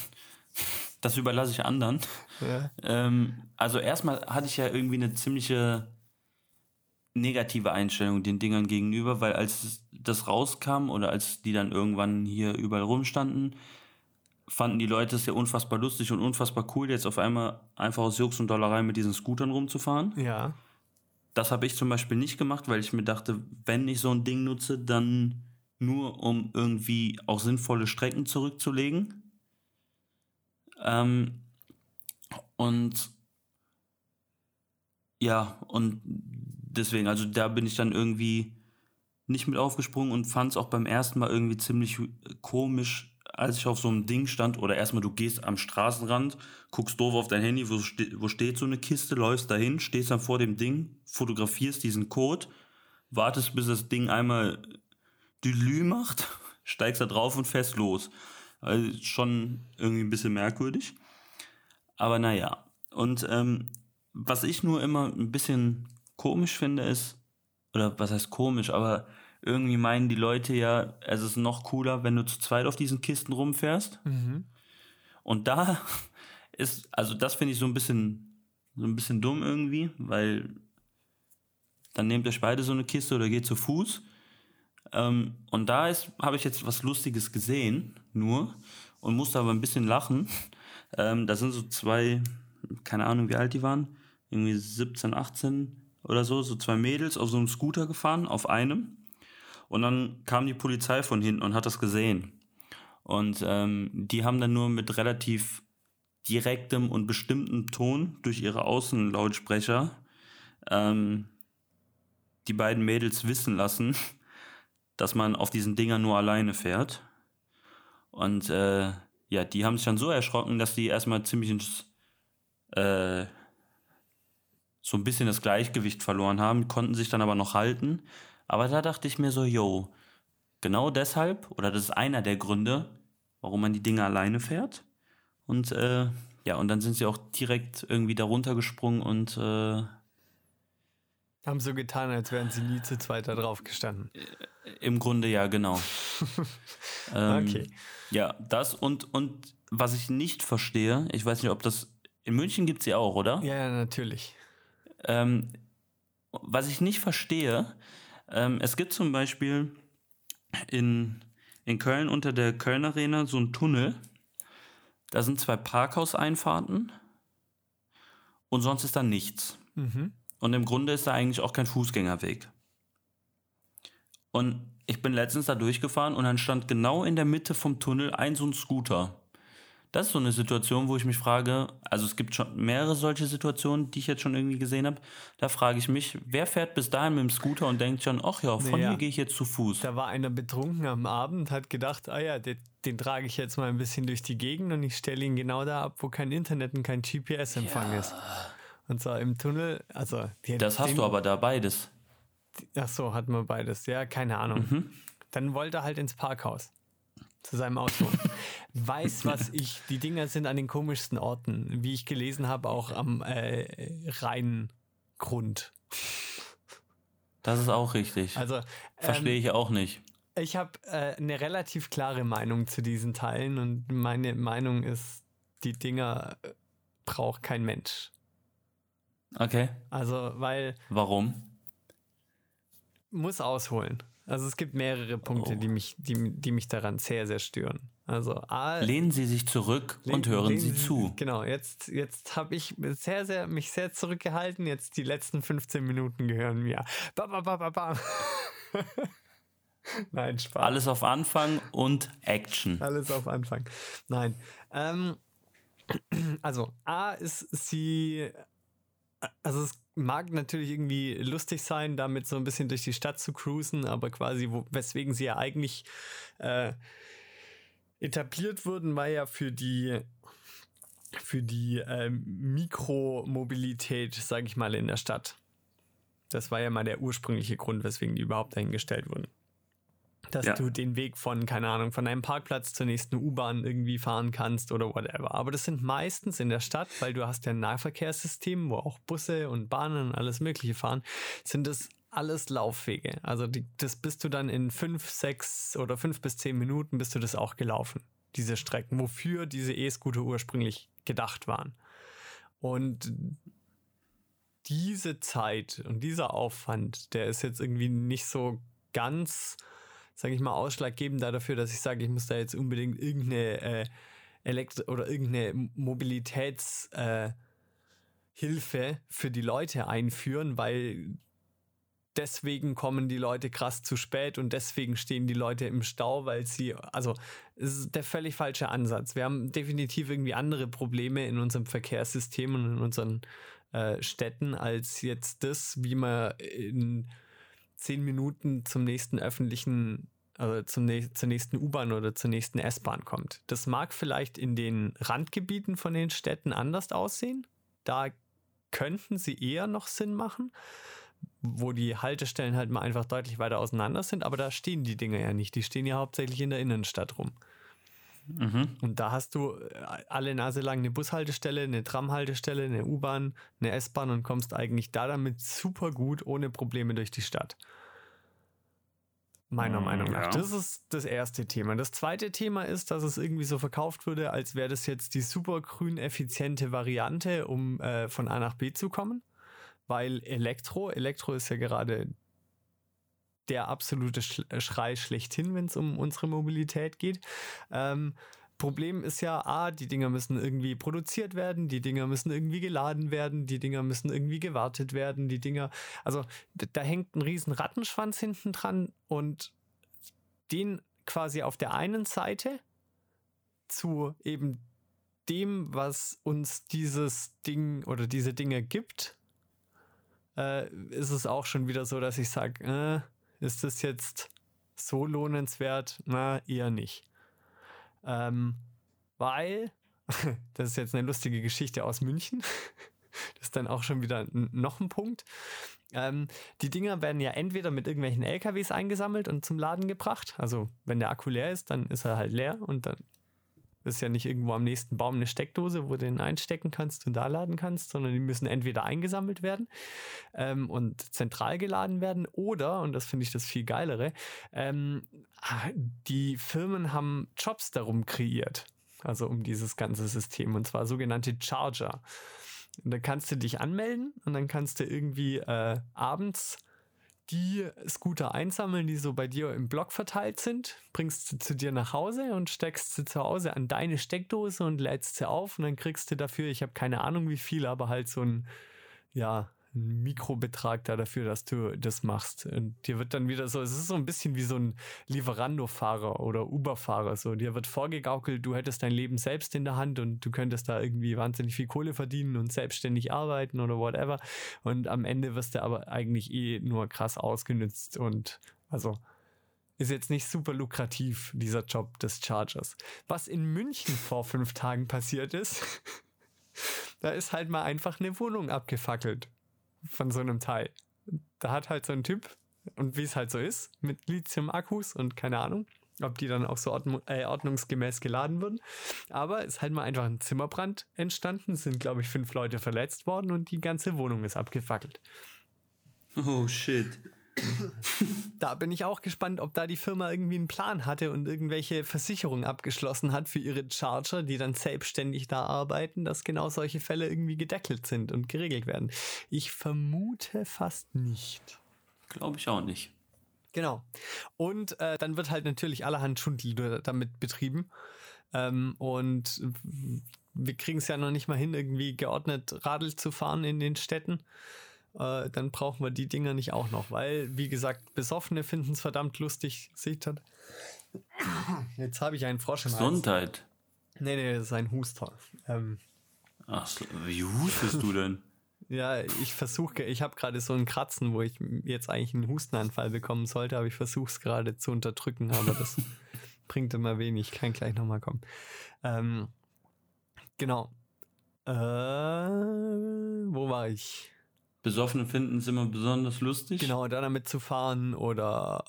Das überlasse ich anderen. Ja. Ähm, also erstmal hatte ich ja irgendwie eine ziemliche negative Einstellung den Dingern gegenüber, weil als das rauskam oder als die dann irgendwann hier überall rumstanden, fanden die Leute es ja unfassbar lustig und unfassbar cool, jetzt auf einmal einfach aus Jux und Dollerei mit diesen Scootern rumzufahren. Ja. Das habe ich zum Beispiel nicht gemacht, weil ich mir dachte, wenn ich so ein Ding nutze, dann nur um irgendwie auch sinnvolle Strecken zurückzulegen. Ähm, und ja, und deswegen, also da bin ich dann irgendwie nicht mit aufgesprungen und fand es auch beim ersten Mal irgendwie ziemlich komisch, als ich auf so einem Ding stand. Oder erstmal, du gehst am Straßenrand, guckst doof auf dein Handy, wo, ste wo steht so eine Kiste, läufst dahin, stehst dann vor dem Ding, fotografierst diesen Code, wartest, bis das Ding einmal Dülü macht, steigst da drauf und fährst los. Also schon irgendwie ein bisschen merkwürdig. Aber naja. Und ähm, was ich nur immer ein bisschen komisch finde, ist, oder was heißt komisch, aber irgendwie meinen die Leute ja, es ist noch cooler, wenn du zu zweit auf diesen Kisten rumfährst. Mhm. Und da ist, also das finde ich so ein bisschen, so ein bisschen dumm irgendwie, weil dann nehmt euch beide so eine Kiste oder geht zu Fuß. Ähm, und da ist, habe ich jetzt was Lustiges gesehen, nur, und musste aber ein bisschen lachen. Ähm, da sind so zwei, keine Ahnung, wie alt die waren, irgendwie 17, 18 oder so, so zwei Mädels auf so einem Scooter gefahren, auf einem. Und dann kam die Polizei von hinten und hat das gesehen. Und ähm, die haben dann nur mit relativ direktem und bestimmtem Ton durch ihre Außenlautsprecher ähm, die beiden Mädels wissen lassen, dass man auf diesen Dingern nur alleine fährt. Und äh, ja, die haben sich dann so erschrocken, dass die erstmal ziemlich ins, äh, so ein bisschen das Gleichgewicht verloren haben, konnten sich dann aber noch halten. Aber da dachte ich mir so, yo, genau deshalb, oder das ist einer der Gründe, warum man die Dinge alleine fährt. Und äh, ja, und dann sind sie auch direkt irgendwie darunter gesprungen und äh, Haben so getan, als wären sie nie zu zweit da drauf gestanden. im Grunde ja, genau. ähm, Okay. Ja, das und, und was ich nicht verstehe, ich weiß nicht, ob das. In München gibt es sie auch, oder? Ja, ja, natürlich. Ähm, was ich nicht verstehe, ähm, es gibt zum Beispiel in, in Köln unter der Köln Arena so einen Tunnel. Da sind zwei Parkhauseinfahrten und sonst ist da nichts. Mhm. Und im Grunde ist da eigentlich auch kein Fußgängerweg. Und ich bin letztens da durchgefahren und dann stand genau in der Mitte vom Tunnel ein so ein Scooter. Das ist so eine Situation, wo ich mich frage, also es gibt schon mehrere solche Situationen, die ich jetzt schon irgendwie gesehen habe. Da frage ich mich, wer fährt bis dahin mit dem Scooter und denkt schon, ach ja, von Naja. hier gehe ich jetzt zu Fuß. Da war einer betrunken am Abend, hat gedacht, ah ja, den, den trage ich jetzt mal ein bisschen durch die Gegend und ich stelle ihn genau da ab, wo kein Internet und kein GPS-Empfang ist. Und zwar im Tunnel, also Das hast du aber da beides. Ach so, hatten wir beides. Ja, keine Ahnung. Mhm. Dann wollte er halt ins Parkhaus. Zu seinem Auto. Weiß, was ich. Die Dinger sind an den komischsten Orten. Wie ich gelesen habe, auch am äh, Rheingrund. Das ist auch richtig. Also, Verstehe ähm, ich auch nicht. ich habe äh, eine relativ klare Meinung zu diesen Teilen und meine Meinung ist, die Dinger äh, braucht kein Mensch. Okay. Also, weil Warum? muss ausholen. Also es gibt mehrere Punkte, Oh. die, mich, die, die mich daran sehr, sehr stören. Also A, Lehnen Sie sich zurück und lehnen- hören lehnen Sie zu. Genau, jetzt, jetzt habe ich sehr, sehr, mich sehr zurückgehalten. Jetzt die letzten 15 Minuten gehören mir. Ba, ba, ba, ba, ba. Nein, Spaß. Alles auf Anfang und Action. Alles auf Anfang. Nein. Ähm, also, A ist sie. Also, es mag natürlich irgendwie lustig sein, damit so ein bisschen durch die Stadt zu cruisen, aber quasi, wo, weswegen sie ja eigentlich äh, etabliert wurden, war ja für die für die äh, Mikromobilität, sage ich mal, in der Stadt. Das war ja mal der ursprüngliche Grund, weswegen die überhaupt dahingestellt wurden dass ja. du den Weg von, keine Ahnung, von einem Parkplatz zur nächsten U-Bahn irgendwie fahren kannst oder whatever. Aber das sind meistens in der Stadt, weil du hast ja ein Nahverkehrssystem, wo auch Busse und Bahnen und alles Mögliche fahren, sind das alles Laufwege. Also die, das bist du dann in fünf, sechs oder fünf bis zehn Minuten bist du das auch gelaufen. Diese Strecken, wofür diese E-Scooter ursprünglich gedacht waren. Und diese Zeit und dieser Aufwand, der ist jetzt irgendwie nicht so ganz sage ich mal, ausschlaggebend dafür, dass ich sage, ich muss da jetzt unbedingt irgendeine äh, Elektro- oder irgendeine Mobilitätshilfe äh, für die Leute einführen, weil deswegen kommen die Leute krass zu spät und deswegen stehen die Leute im Stau, weil sie, also es ist der völlig falsche Ansatz. Wir haben definitiv irgendwie andere Probleme in unserem Verkehrssystem und in unseren äh, Städten als jetzt das, wie man in zehn Minuten zum nächsten öffentlichen, also zum, zur nächsten U-Bahn oder zur nächsten S-Bahn kommt. Das mag vielleicht in den Randgebieten von den Städten anders aussehen. Da könnten sie eher noch Sinn machen, wo die Haltestellen halt mal einfach deutlich weiter auseinander sind, aber da stehen die Dinger ja nicht. Die stehen ja hauptsächlich in der Innenstadt rum. Mhm. Und da hast du äh, alle Nase lang eine Bushaltestelle, eine Tramhaltestelle, eine U-Bahn, eine S-Bahn und kommst eigentlich da damit super gut ohne Probleme durch die Stadt. Meiner mm, Meinung nach. Ja. Das ist das erste Thema. Das zweite Thema ist, dass es irgendwie so verkauft wurde, als wäre das jetzt die super grün effiziente Variante, um äh, von A nach B zu kommen. Weil Elektro, Elektro ist ja gerade der absolute äh, Schrei schlechthin, wenn es um unsere Mobilität geht. Ähm, Problem ist ja, A, die Dinger müssen irgendwie produziert werden, die Dinger müssen irgendwie geladen werden, die Dinger müssen irgendwie gewartet werden, die Dinger, also da hängt ein riesen Rattenschwanz hinten dran und den quasi auf der einen Seite zu eben dem, was uns dieses Ding oder diese Dinge gibt, äh, ist es auch schon wieder so, dass ich sage, äh, ist das jetzt so lohnenswert? Na, eher nicht. Ähm, weil, das ist jetzt eine lustige Geschichte aus München. Das ist dann auch schon wieder noch ein Punkt. Ähm, die Dinger werden ja entweder mit irgendwelchen LKWs eingesammelt und zum Laden gebracht. Also wenn der Akku leer ist, dann ist er halt leer und dann ist ja nicht irgendwo am nächsten Baum eine Steckdose, wo du den einstecken kannst und da laden kannst, sondern die müssen entweder eingesammelt werden ähm, und zentral geladen werden oder, und das finde ich das viel geilere, ähm, die Firmen haben Jobs darum kreiert, also um dieses ganze System, und zwar sogenannte Charger. Und da kannst du dich anmelden und dann kannst du irgendwie äh, abends die Scooter einsammeln, die so bei dir im Block verteilt sind, bringst sie zu dir nach Hause und steckst sie zu Hause an deine Steckdose und lädst sie auf und dann kriegst du dafür, ich habe keine Ahnung wie viel, aber halt so ein, ja, ein Mikrobetrag da dafür, dass du das machst. Und dir wird dann wieder so, es ist so ein bisschen wie so ein Lieferando-Fahrer oder Uber-Fahrer. So, dir wird vorgegaukelt, du hättest dein Leben selbst in der Hand und du könntest da irgendwie wahnsinnig viel Kohle verdienen und selbstständig arbeiten oder whatever. Und am Ende wirst du aber eigentlich eh nur krass ausgenützt und also ist jetzt nicht super lukrativ, dieser Job des Chargers. Was in München vor fünf Tagen passiert ist, da ist halt mal einfach eine Wohnung abgefackelt von so einem Teil. Da hat halt so ein Typ, und wie es halt so ist, mit Lithium-Akkus und keine Ahnung, ob die dann auch so ordnung, äh, ordnungsgemäß geladen würden. Aber es ist halt mal einfach ein Zimmerbrand entstanden, sind, glaube ich, fünf Leute verletzt worden und die ganze Wohnung ist abgefackelt. Oh shit da bin ich auch gespannt, ob da die Firma irgendwie einen Plan hatte und irgendwelche Versicherungen abgeschlossen hat für ihre Charger, die dann selbstständig da arbeiten, dass genau solche Fälle irgendwie gedeckelt sind und geregelt werden. Ich vermute fast nicht. Glaube ich auch nicht. Genau. Und äh, dann wird halt natürlich allerhand Schundel damit betrieben. Ähm, und wir kriegen es ja noch nicht mal hin, irgendwie geordnet Radl zu fahren in den Städten äh, dann brauchen wir die Dinger nicht auch noch, weil, wie gesagt, Besoffene finden es verdammt lustig. Seht ihr? Jetzt habe ich einen Frosch im Gesundheit. Hals. Nee, nee, das ist ein Huster. Ähm, Ach, wie hustest du denn? Ja, ich versuche, ich habe gerade so ein Kratzen, wo ich jetzt eigentlich einen Hustenanfall bekommen sollte, aber ich versuche es gerade zu unterdrücken, aber das bringt immer wenig. Kann gleich nochmal kommen. Ähm, genau. Äh, wo war ich? Besoffene finden es immer besonders lustig. Genau, da damit zu fahren oder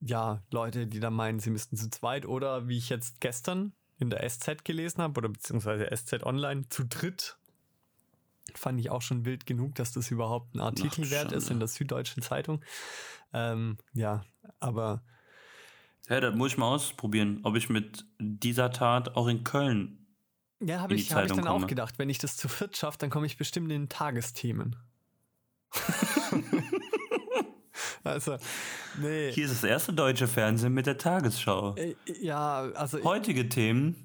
ja, Leute, die da meinen, sie müssten zu zweit oder wie ich jetzt gestern in der SZ gelesen habe oder beziehungsweise SZ Online zu dritt. Fand ich auch schon wild genug, dass das überhaupt ein Artikel Ach, wert ist in der Süddeutschen Zeitung. Ähm, ja, aber. Ja, das muss ich mal ausprobieren, ob ich mit dieser Tat auch in Köln. Ja, habe ich, hab ich dann komme. auch gedacht. Wenn ich das zu viert schaffe, dann komme ich bestimmt in Tagesthemen. also, nee. Hier ist das erste deutsche Fernsehen mit der Tagesschau. Äh, ja, also. Heutige Themen.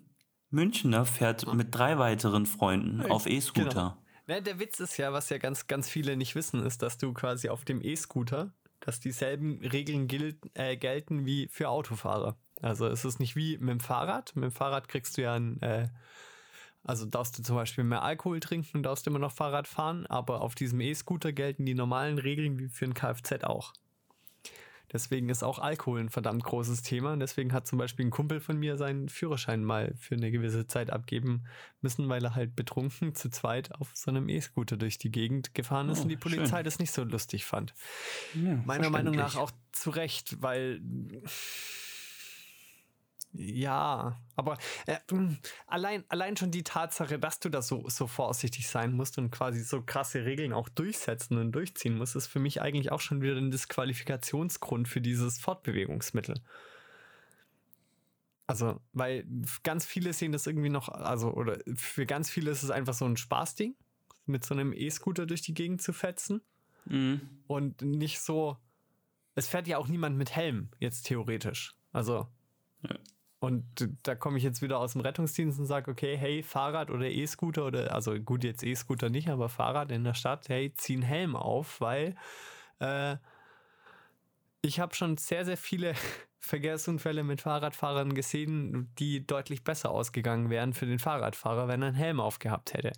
Münchner fährt mit drei weiteren Freunden äh, auf E-Scooter. Genau. Ja, der Witz ist ja, was ja ganz, ganz viele nicht wissen, ist, dass du quasi auf dem E-Scooter, dass dieselben Regeln gilt, äh, gelten wie für Autofahrer. Also es ist nicht wie mit dem Fahrrad. Mit dem Fahrrad kriegst du ja ein, äh, also darfst du zum Beispiel mehr Alkohol trinken und darfst immer noch Fahrrad fahren, aber auf diesem E-Scooter gelten die normalen Regeln wie für ein Kfz auch. Deswegen ist auch Alkohol ein verdammt großes Thema. Und deswegen hat zum Beispiel ein Kumpel von mir seinen Führerschein mal für eine gewisse Zeit abgeben müssen, weil er halt betrunken zu zweit auf so einem E-Scooter durch die Gegend gefahren ist oh, und die Polizei schön. das nicht so lustig fand. Ja, Meiner Meinung nach auch zu Recht, weil ja, aber äh, hm, allein, allein schon die Tatsache, dass du da so, so vorsichtig sein musst und quasi so krasse Regeln auch durchsetzen und durchziehen musst, ist für mich eigentlich auch schon wieder ein Disqualifikationsgrund für dieses Fortbewegungsmittel. Also, weil ganz viele sehen das irgendwie noch, also, oder für ganz viele ist es einfach so ein Spaßding, mit so einem E-Scooter durch die Gegend zu fetzen. Mhm. Und nicht so, es fährt ja auch niemand mit Helm, jetzt theoretisch. Also, ja. Und da komme ich jetzt wieder aus dem Rettungsdienst und sage, okay, hey, Fahrrad oder E-Scooter oder, also gut, jetzt E-Scooter nicht, aber Fahrrad in der Stadt, hey, zieh einen Helm auf, weil äh, ich habe schon sehr, sehr viele Verkehrsunfälle mit Fahrradfahrern gesehen, die deutlich besser ausgegangen wären für den Fahrradfahrer, wenn er einen Helm aufgehabt hätte.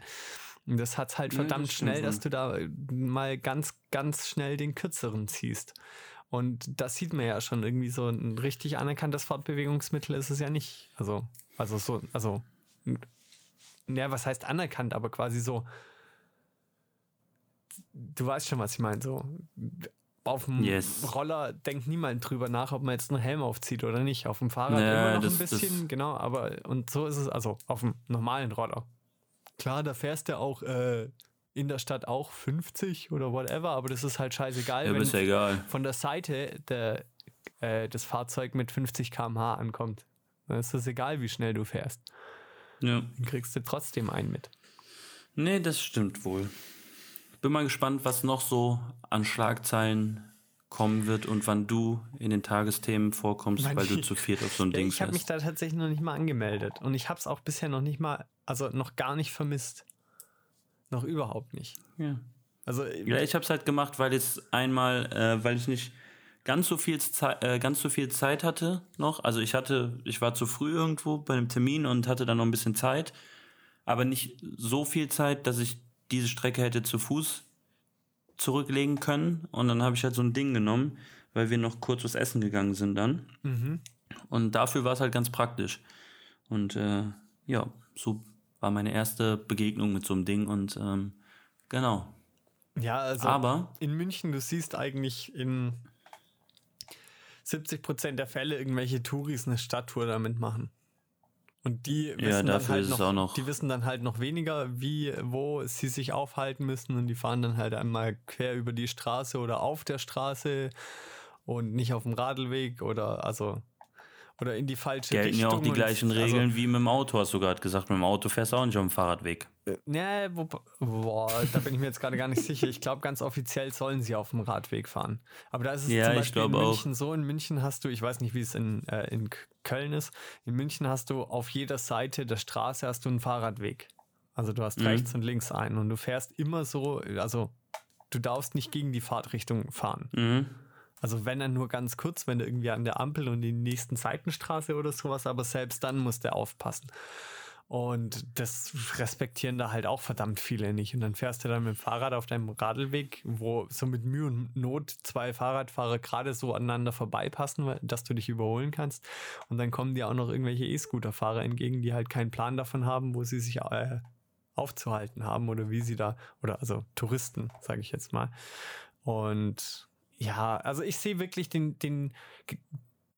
Und das hat halt verdammt ja, das schnell, dass du da mal ganz, ganz schnell den kürzeren ziehst. Und das sieht man ja schon irgendwie so ein richtig anerkanntes Fortbewegungsmittel ist es ja nicht. Also, also so, also, ja, was heißt anerkannt, aber quasi so, du weißt schon, was ich meine, so, auf dem yes. Roller denkt niemand drüber nach, ob man jetzt einen Helm aufzieht oder nicht. Auf dem Fahrrad ja, immer noch das, ein bisschen, genau, aber und so ist es, also auf dem normalen Roller. Klar, da fährst du auch äh, in der Stadt auch 50 oder whatever, aber das ist halt scheißegal, ja, wenn ja egal. von der Seite der, äh, das Fahrzeug mit 50 km/h ankommt. Dann ist es egal, wie schnell du fährst. Ja. Dann kriegst du trotzdem einen mit. Nee, das stimmt wohl. Bin mal gespannt, was noch so an Schlagzeilen kommen wird und wann du in den Tagesthemen vorkommst, Mann, weil du zu viert auf so ein ja, Ding Ich habe mich da tatsächlich noch nicht mal angemeldet und ich habe es auch bisher noch nicht mal, also noch gar nicht vermisst. Noch überhaupt nicht. Ja. Also, ja, ich habe es halt gemacht, weil es einmal, äh, weil ich nicht ganz so viel Zeit, äh, ganz so viel Zeit hatte noch. Also ich hatte, ich war zu früh irgendwo bei einem Termin und hatte dann noch ein bisschen Zeit, aber nicht so viel Zeit, dass ich diese Strecke hätte zu Fuß zurücklegen können. Und dann habe ich halt so ein Ding genommen, weil wir noch kurz was essen gegangen sind dann. Mhm. Und dafür war es halt ganz praktisch. Und äh, ja, so war meine erste Begegnung mit so einem Ding und ähm, genau. Ja, also Aber, in München, du siehst eigentlich in 70 Prozent der Fälle irgendwelche Touris eine Stadttour damit machen. Und die wissen, ja, dann halt noch, noch, die wissen dann halt noch weniger, wie, wo sie sich aufhalten müssen und die fahren dann halt einmal quer über die Straße oder auf der Straße und nicht auf dem Radlweg oder also oder in die falsche Gelten Richtung. Gelten ja auch die gleichen und, Regeln also, wie mit dem Auto, hast du gerade gesagt. Mit dem Auto fährst du auch nicht auf dem Fahrradweg. Äh, nee, wo, boah, da bin ich mir jetzt gerade gar nicht sicher. Ich glaube, ganz offiziell sollen sie auf dem Radweg fahren. Aber da ist es ja, zum Beispiel in München auch. so. In München hast du, ich weiß nicht, wie es in, äh, in Köln ist, in München hast du auf jeder Seite der Straße hast du einen Fahrradweg. Also du hast mhm. rechts und links einen und du fährst immer so, also du darfst nicht gegen die Fahrtrichtung fahren. Mhm. Also wenn er nur ganz kurz, wenn er irgendwie an der Ampel und die nächsten Seitenstraße oder sowas, aber selbst dann muss der aufpassen. Und das respektieren da halt auch verdammt viele nicht. Und dann fährst du dann mit dem Fahrrad auf deinem Radlweg, wo so mit Mühe und Not zwei Fahrradfahrer gerade so aneinander vorbeipassen, dass du dich überholen kannst. Und dann kommen dir auch noch irgendwelche E-Scooter-Fahrer entgegen, die halt keinen Plan davon haben, wo sie sich äh, aufzuhalten haben oder wie sie da, oder also Touristen, sage ich jetzt mal. Und ja, also ich sehe wirklich den, den,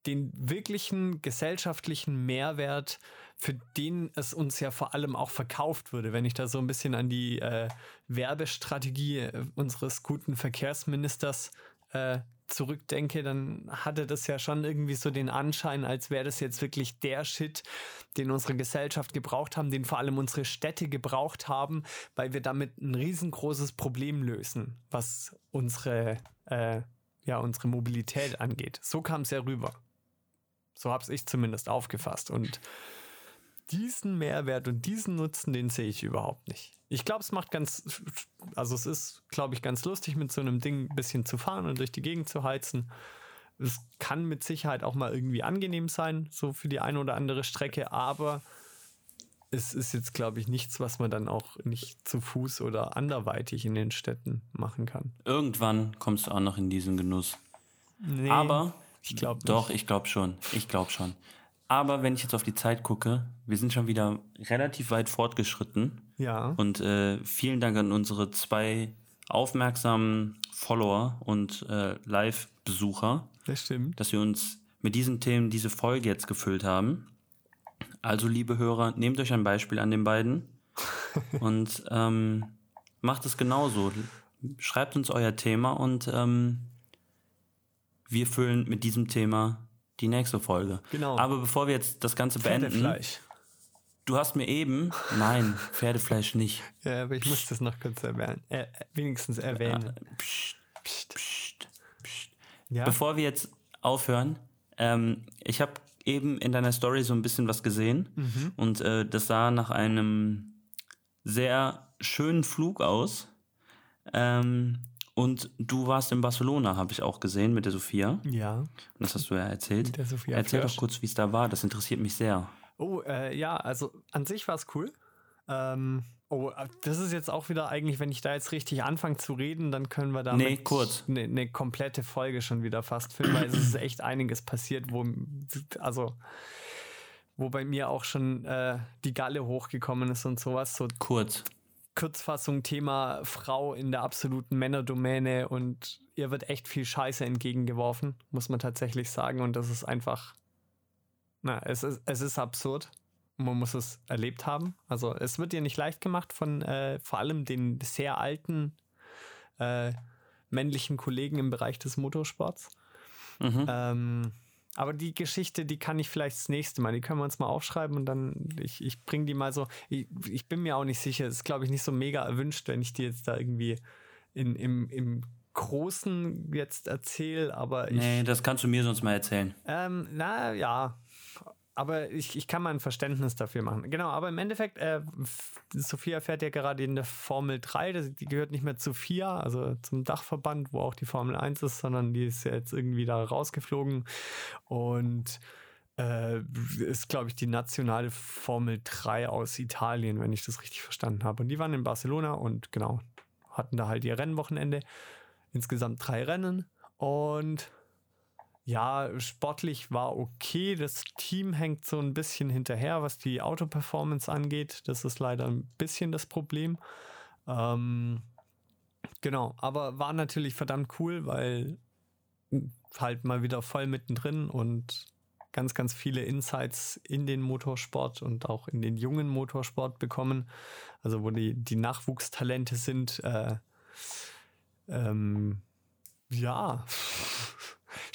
den wirklichen gesellschaftlichen Mehrwert, für den es uns ja vor allem auch verkauft würde, wenn ich da so ein bisschen an die äh, Werbestrategie äh, unseres guten Verkehrsministers äh, zurückdenke, dann hatte das ja schon irgendwie so den Anschein, als wäre das jetzt wirklich der Shit, den unsere Gesellschaft gebraucht haben, den vor allem unsere Städte gebraucht haben, weil wir damit ein riesengroßes Problem lösen, was unsere, äh, ja, unsere Mobilität angeht. So kam es ja rüber. So habe ich zumindest aufgefasst. Und diesen Mehrwert und diesen Nutzen, den sehe ich überhaupt nicht. Ich glaube, es macht ganz, also es ist, glaube ich, ganz lustig, mit so einem Ding ein bisschen zu fahren und durch die Gegend zu heizen. Es kann mit Sicherheit auch mal irgendwie angenehm sein, so für die eine oder andere Strecke, aber es ist jetzt, glaube ich, nichts, was man dann auch nicht zu Fuß oder anderweitig in den Städten machen kann. Irgendwann kommst du auch noch in diesen Genuss. Nee, aber ich glaube Doch, ich glaube schon. Ich glaube schon. Aber wenn ich jetzt auf die Zeit gucke, wir sind schon wieder relativ weit fortgeschritten. Ja. Und äh, vielen Dank an unsere zwei aufmerksamen Follower und äh, Live-Besucher. Das stimmt. Dass wir uns mit diesen Themen diese Folge jetzt gefüllt haben. Also, liebe Hörer, nehmt euch ein Beispiel an den beiden und ähm, macht es genauso. Schreibt uns euer Thema und ähm, wir füllen mit diesem Thema die nächste Folge. Genau. Aber bevor wir jetzt das Ganze beenden. Pferdefleisch. Du hast mir eben. Nein, Pferdefleisch nicht. Ja, aber ich muss das noch kurz erwähnen. Äh, wenigstens erwähnen. Psst, psst, psst, psst. Ja? Bevor wir jetzt aufhören, ähm, ich habe eben in deiner Story so ein bisschen was gesehen mhm. und äh, das sah nach einem sehr schönen Flug aus. Ähm, und du warst in Barcelona, habe ich auch gesehen, mit der Sophia. Ja. Und das hast du ja erzählt. Mit der Sophia Erzähl Flörsch. doch kurz, wie es da war. Das interessiert mich sehr. Oh, äh, ja, also an sich war es cool. Ähm, oh, äh, das ist jetzt auch wieder eigentlich, wenn ich da jetzt richtig anfange zu reden, dann können wir da nee, kurz. Eine, eine komplette Folge schon wieder fast filmen, weil es ist echt einiges passiert, wo, also, wo bei mir auch schon äh, die Galle hochgekommen ist und sowas. So kurz. Kurzfassung Thema Frau in der absoluten Männerdomäne und ihr wird echt viel Scheiße entgegengeworfen, muss man tatsächlich sagen. Und das ist einfach, na, es ist, es ist absurd. Man muss es erlebt haben. Also es wird ihr nicht leicht gemacht von äh, vor allem den sehr alten äh, männlichen Kollegen im Bereich des Motorsports. Mhm. Ähm, aber die Geschichte, die kann ich vielleicht das nächste Mal. Die können wir uns mal aufschreiben und dann, ich, ich bringe die mal so. Ich, ich bin mir auch nicht sicher. Es ist, glaube ich, nicht so mega erwünscht, wenn ich die jetzt da irgendwie in, im, im Großen jetzt erzähle, aber ich. Nee, das kannst du mir sonst mal erzählen. Ähm, na ja, aber ich, ich kann mal ein Verständnis dafür machen. Genau, aber im Endeffekt, äh, Sophia fährt ja gerade in der Formel 3, das, die gehört nicht mehr zu FIA, also zum Dachverband, wo auch die Formel 1 ist, sondern die ist ja jetzt irgendwie da rausgeflogen und äh, ist, glaube ich, die nationale Formel 3 aus Italien, wenn ich das richtig verstanden habe. Und die waren in Barcelona und genau, hatten da halt ihr Rennwochenende. Insgesamt drei Rennen und ja, sportlich war okay. Das Team hängt so ein bisschen hinterher, was die Autoperformance angeht. Das ist leider ein bisschen das Problem. Ähm, genau, aber war natürlich verdammt cool, weil halt mal wieder voll mittendrin und ganz, ganz viele Insights in den Motorsport und auch in den jungen Motorsport bekommen. Also wo die, die Nachwuchstalente sind. Äh, ähm, ja,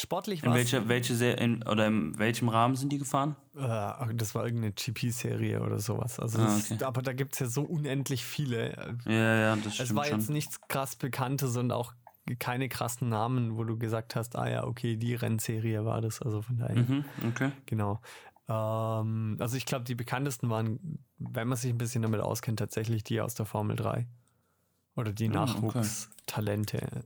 Sportlich war In welcher, welche in, oder in welchem Rahmen sind die gefahren? Äh, das war irgendeine GP-Serie oder sowas. Also ah, okay. ist, aber da gibt es ja so unendlich viele. Ja, ja, das stimmt. Es war jetzt nichts krass Bekanntes und auch keine krassen Namen, wo du gesagt hast, ah ja, okay, die Rennserie war das. Also von daher. Mhm, okay. Genau. Ähm, also ich glaube, die bekanntesten waren, wenn man sich ein bisschen damit auskennt, tatsächlich die aus der Formel 3. Oder die ah, Nachwuchstalente. Okay.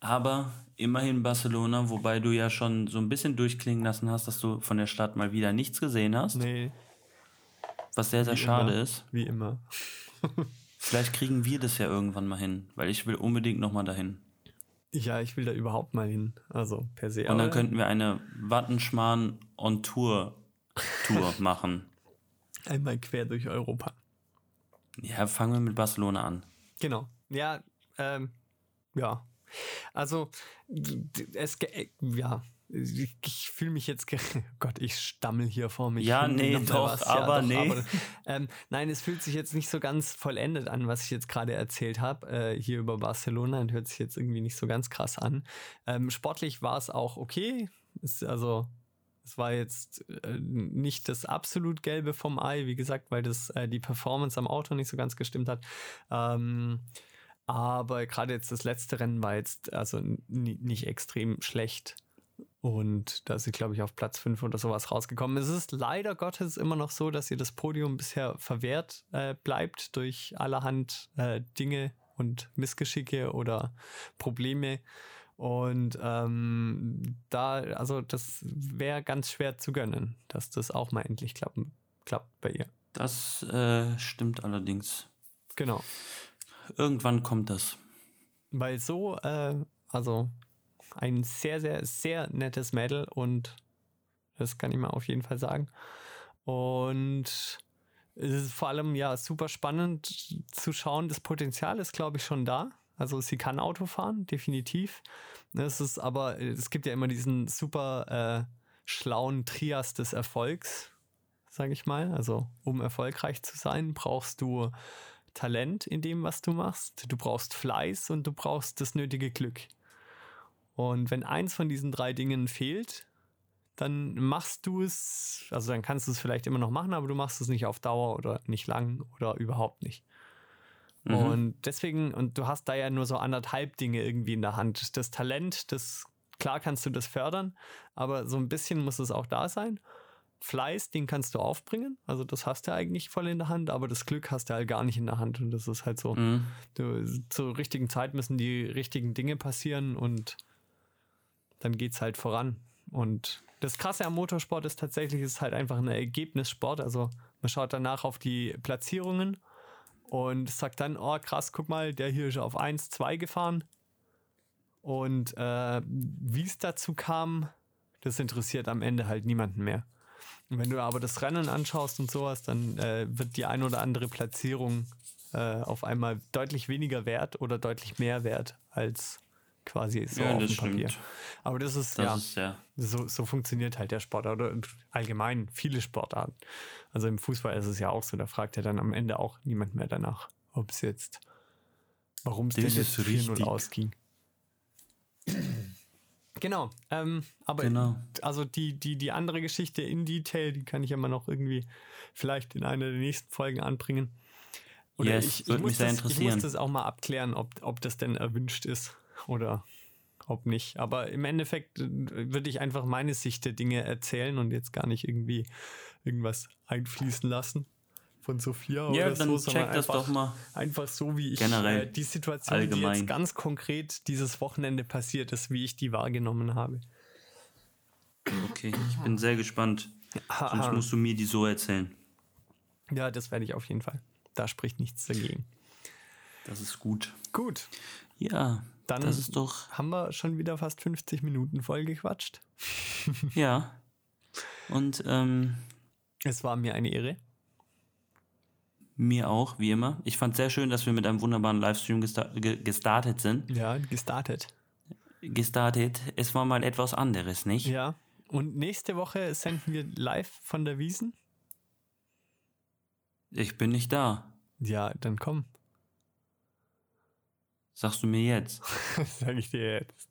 Aber immerhin Barcelona, wobei du ja schon so ein bisschen durchklingen lassen hast, dass du von der Stadt mal wieder nichts gesehen hast. Nee. Was sehr, sehr Wie schade immer. ist. Wie immer. Vielleicht kriegen wir das ja irgendwann mal hin, weil ich will unbedingt nochmal dahin. Ja, ich will da überhaupt mal hin. Also per se. Und dann könnten wir eine Wattenschmarrn on Tour Tour machen. Einmal quer durch Europa. Ja, fangen wir mit Barcelona an. Genau. Ja, ähm, ja. Also, es, äh, ja, ich, fühle mich jetzt, Gott, ich stammel hier vor mich. Ja, nee, doch, aber nee. ähm, nein, es fühlt sich jetzt nicht so ganz vollendet an, was ich jetzt gerade erzählt habe, äh, hier über Barcelona und hört sich jetzt irgendwie nicht so ganz krass an. Ähm, sportlich war es auch okay. Es, also, es war jetzt äh, nicht das absolut Gelbe vom Ei, wie gesagt, weil das äh, die Performance am Auto nicht so ganz gestimmt hat. Ähm, aber gerade jetzt das letzte Rennen war jetzt also nicht extrem schlecht. Und da ist sie, glaube ich, auf Platz 5 oder sowas rausgekommen. Es ist leider Gottes immer noch so, dass ihr das Podium bisher verwehrt äh, bleibt durch allerhand äh, Dinge und Missgeschicke oder Probleme. Und ähm, da, also das wäre ganz schwer zu gönnen, dass das auch mal endlich klappen, klappt bei ihr. Das äh, stimmt allerdings. Genau. Irgendwann kommt das. Weil so, äh, also ein sehr, sehr, sehr nettes Mädel und das kann ich mal auf jeden Fall sagen. Und es ist vor allem ja super spannend zu schauen. Das Potenzial ist, glaube ich, schon da. Also sie kann Auto fahren, definitiv. Es ist aber, es gibt ja immer diesen super äh, schlauen Trias des Erfolgs, sage ich mal. Also um erfolgreich zu sein, brauchst du Talent in dem, was du machst. Du brauchst Fleiß und du brauchst das nötige Glück. Und wenn eins von diesen drei Dingen fehlt, dann machst du es, also dann kannst du es vielleicht immer noch machen, aber du machst es nicht auf Dauer oder nicht lang oder überhaupt nicht. Mhm. Und deswegen, und du hast da ja nur so anderthalb Dinge irgendwie in der Hand. Das Talent, das, klar kannst du das fördern, aber so ein bisschen muss es auch da sein. Fleiß, den kannst du aufbringen, also das hast du eigentlich voll in der Hand, aber das Glück hast du halt gar nicht in der Hand und das ist halt so. Mhm. Du, zur richtigen Zeit müssen die richtigen Dinge passieren und dann geht's halt voran. Und das Krasse am Motorsport ist tatsächlich, es ist halt einfach ein Ergebnissport. Also man schaut danach auf die Platzierungen und sagt dann, oh krass, guck mal, der hier ist auf 1, 2 gefahren. Und äh, wie es dazu kam, das interessiert am Ende halt niemanden mehr. Wenn du aber das Rennen anschaust und sowas, dann äh, wird die ein oder andere Platzierung äh, auf einmal deutlich weniger wert oder deutlich mehr wert als quasi so Ja, auf dem Papier. stimmt. Aber das ist, Das ja, ist ja. so, so funktioniert halt der Sport oder allgemein viele Sportarten. Also im Fußball ist es ja auch so, da fragt ja dann am Ende auch niemand mehr danach, ob es jetzt, warum es denn jetzt ist 4-0 richtig. ausging. Genau, ähm, aber Genau. also die, die, die andere Geschichte in Detail, die kann ich immer noch irgendwie vielleicht in einer der nächsten Folgen anbringen. Yes, ich, ich, würde muss mich sehr das, ich interessieren. muss das auch mal abklären, ob, ob das denn erwünscht ist oder ob nicht. Aber im Endeffekt äh, würde ich einfach meine Sicht der Dinge erzählen und jetzt gar nicht irgendwie irgendwas einfließen lassen von Sophia Ja, oder dann so, sondern check das einfach, doch mal. einfach so, wie ich Generell. äh, die Situation, die Allgemein. jetzt ganz konkret dieses Wochenende passiert ist, wie ich die wahrgenommen habe. Okay, ich bin sehr gespannt. Sonst musst du mir die so erzählen. Ja, das werde ich auf jeden Fall. Da spricht nichts dagegen. Das ist gut. Gut, Ja, Dann- das ist doch. haben wir schon wieder fast 50 Minuten voll gequatscht. Ja. Und ähm, Es war mir eine Ehre. Mir auch, wie immer. Ich fand sehr schön, dass wir mit einem wunderbaren Livestream gesta ge gestartet sind. Ja, gestartet. Gestartet. Es war mal etwas anderes, nicht? Ja. Und nächste Woche senden wir live von der Wiesen. Ich bin nicht da. Ja, dann komm. Sagst du mir jetzt. Sag ich dir jetzt.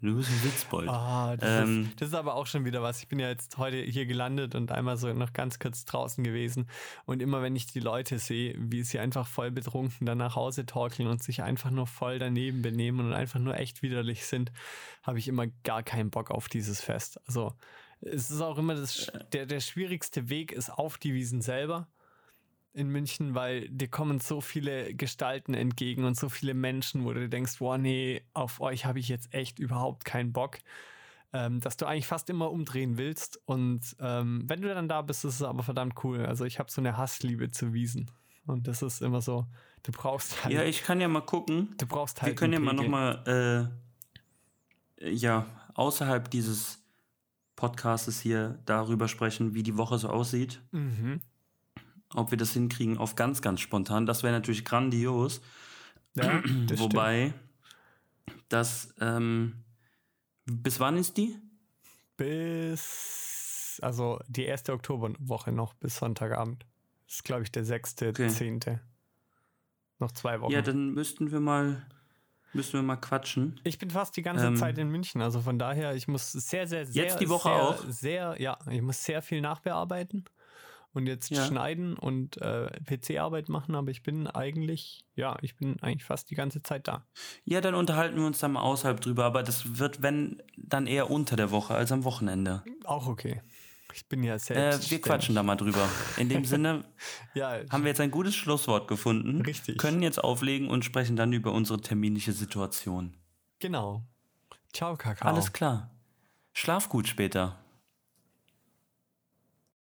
Du bist ein Witzbold. Ah, das, Ähm. ist, das ist aber auch schon wieder was. Ich bin ja jetzt heute hier gelandet und einmal so noch ganz kurz draußen gewesen. Und immer wenn ich die Leute sehe, wie sie einfach voll betrunken dann nach Hause torkeln und sich einfach nur voll daneben benehmen und einfach nur echt widerlich sind, habe ich immer gar keinen Bock auf dieses Fest. Also es ist auch immer das, der, der schwierigste Weg ist auf die Wiesen selber in München, weil dir kommen so viele Gestalten entgegen und so viele Menschen, wo du denkst, wow, nee, auf euch habe ich jetzt echt überhaupt keinen Bock. ähm, dass du eigentlich fast immer umdrehen willst. Und ähm, wenn du dann da bist, ist es aber verdammt cool. Also ich habe so eine Hassliebe zu Wiesen. Und das ist immer so, du brauchst halt. Ja, ich kann ja mal gucken. Du brauchst halt. Wir können ja mal nochmal, äh, ja, außerhalb dieses Podcastes hier darüber sprechen, wie die Woche so aussieht. Mhm. Ob wir das hinkriegen auf ganz, ganz spontan. Das wäre natürlich grandios. Ja, das Wobei, das, ähm, bis wann ist die? Bis, also die erste Oktoberwoche noch, bis Sonntagabend. Das ist, glaube ich, der sechste, okay. zehnte. Noch zwei Wochen. Ja, dann müssten wir mal, müssten wir mal quatschen. Ich bin fast die ganze ähm, Zeit in München, also von daher, ich muss sehr, sehr, sehr. Jetzt die Woche sehr, auch? Sehr, ja, ich muss sehr viel nachbearbeiten und jetzt ja. schneiden und äh, PC-Arbeit machen, aber ich bin eigentlich, ja, ich bin eigentlich fast die ganze Zeit da. Ja, dann unterhalten wir uns dann mal außerhalb drüber, aber das wird, wenn, dann eher unter der Woche als am Wochenende. Auch okay. Ich bin ja selbst. Äh, wir quatschen da mal drüber. In dem Sinne ja, haben wir jetzt ein gutes Schlusswort gefunden. Richtig. Können jetzt auflegen und sprechen dann über unsere terminische Situation. Genau. Ciao, Kakao. Alles klar. Schlaf gut später.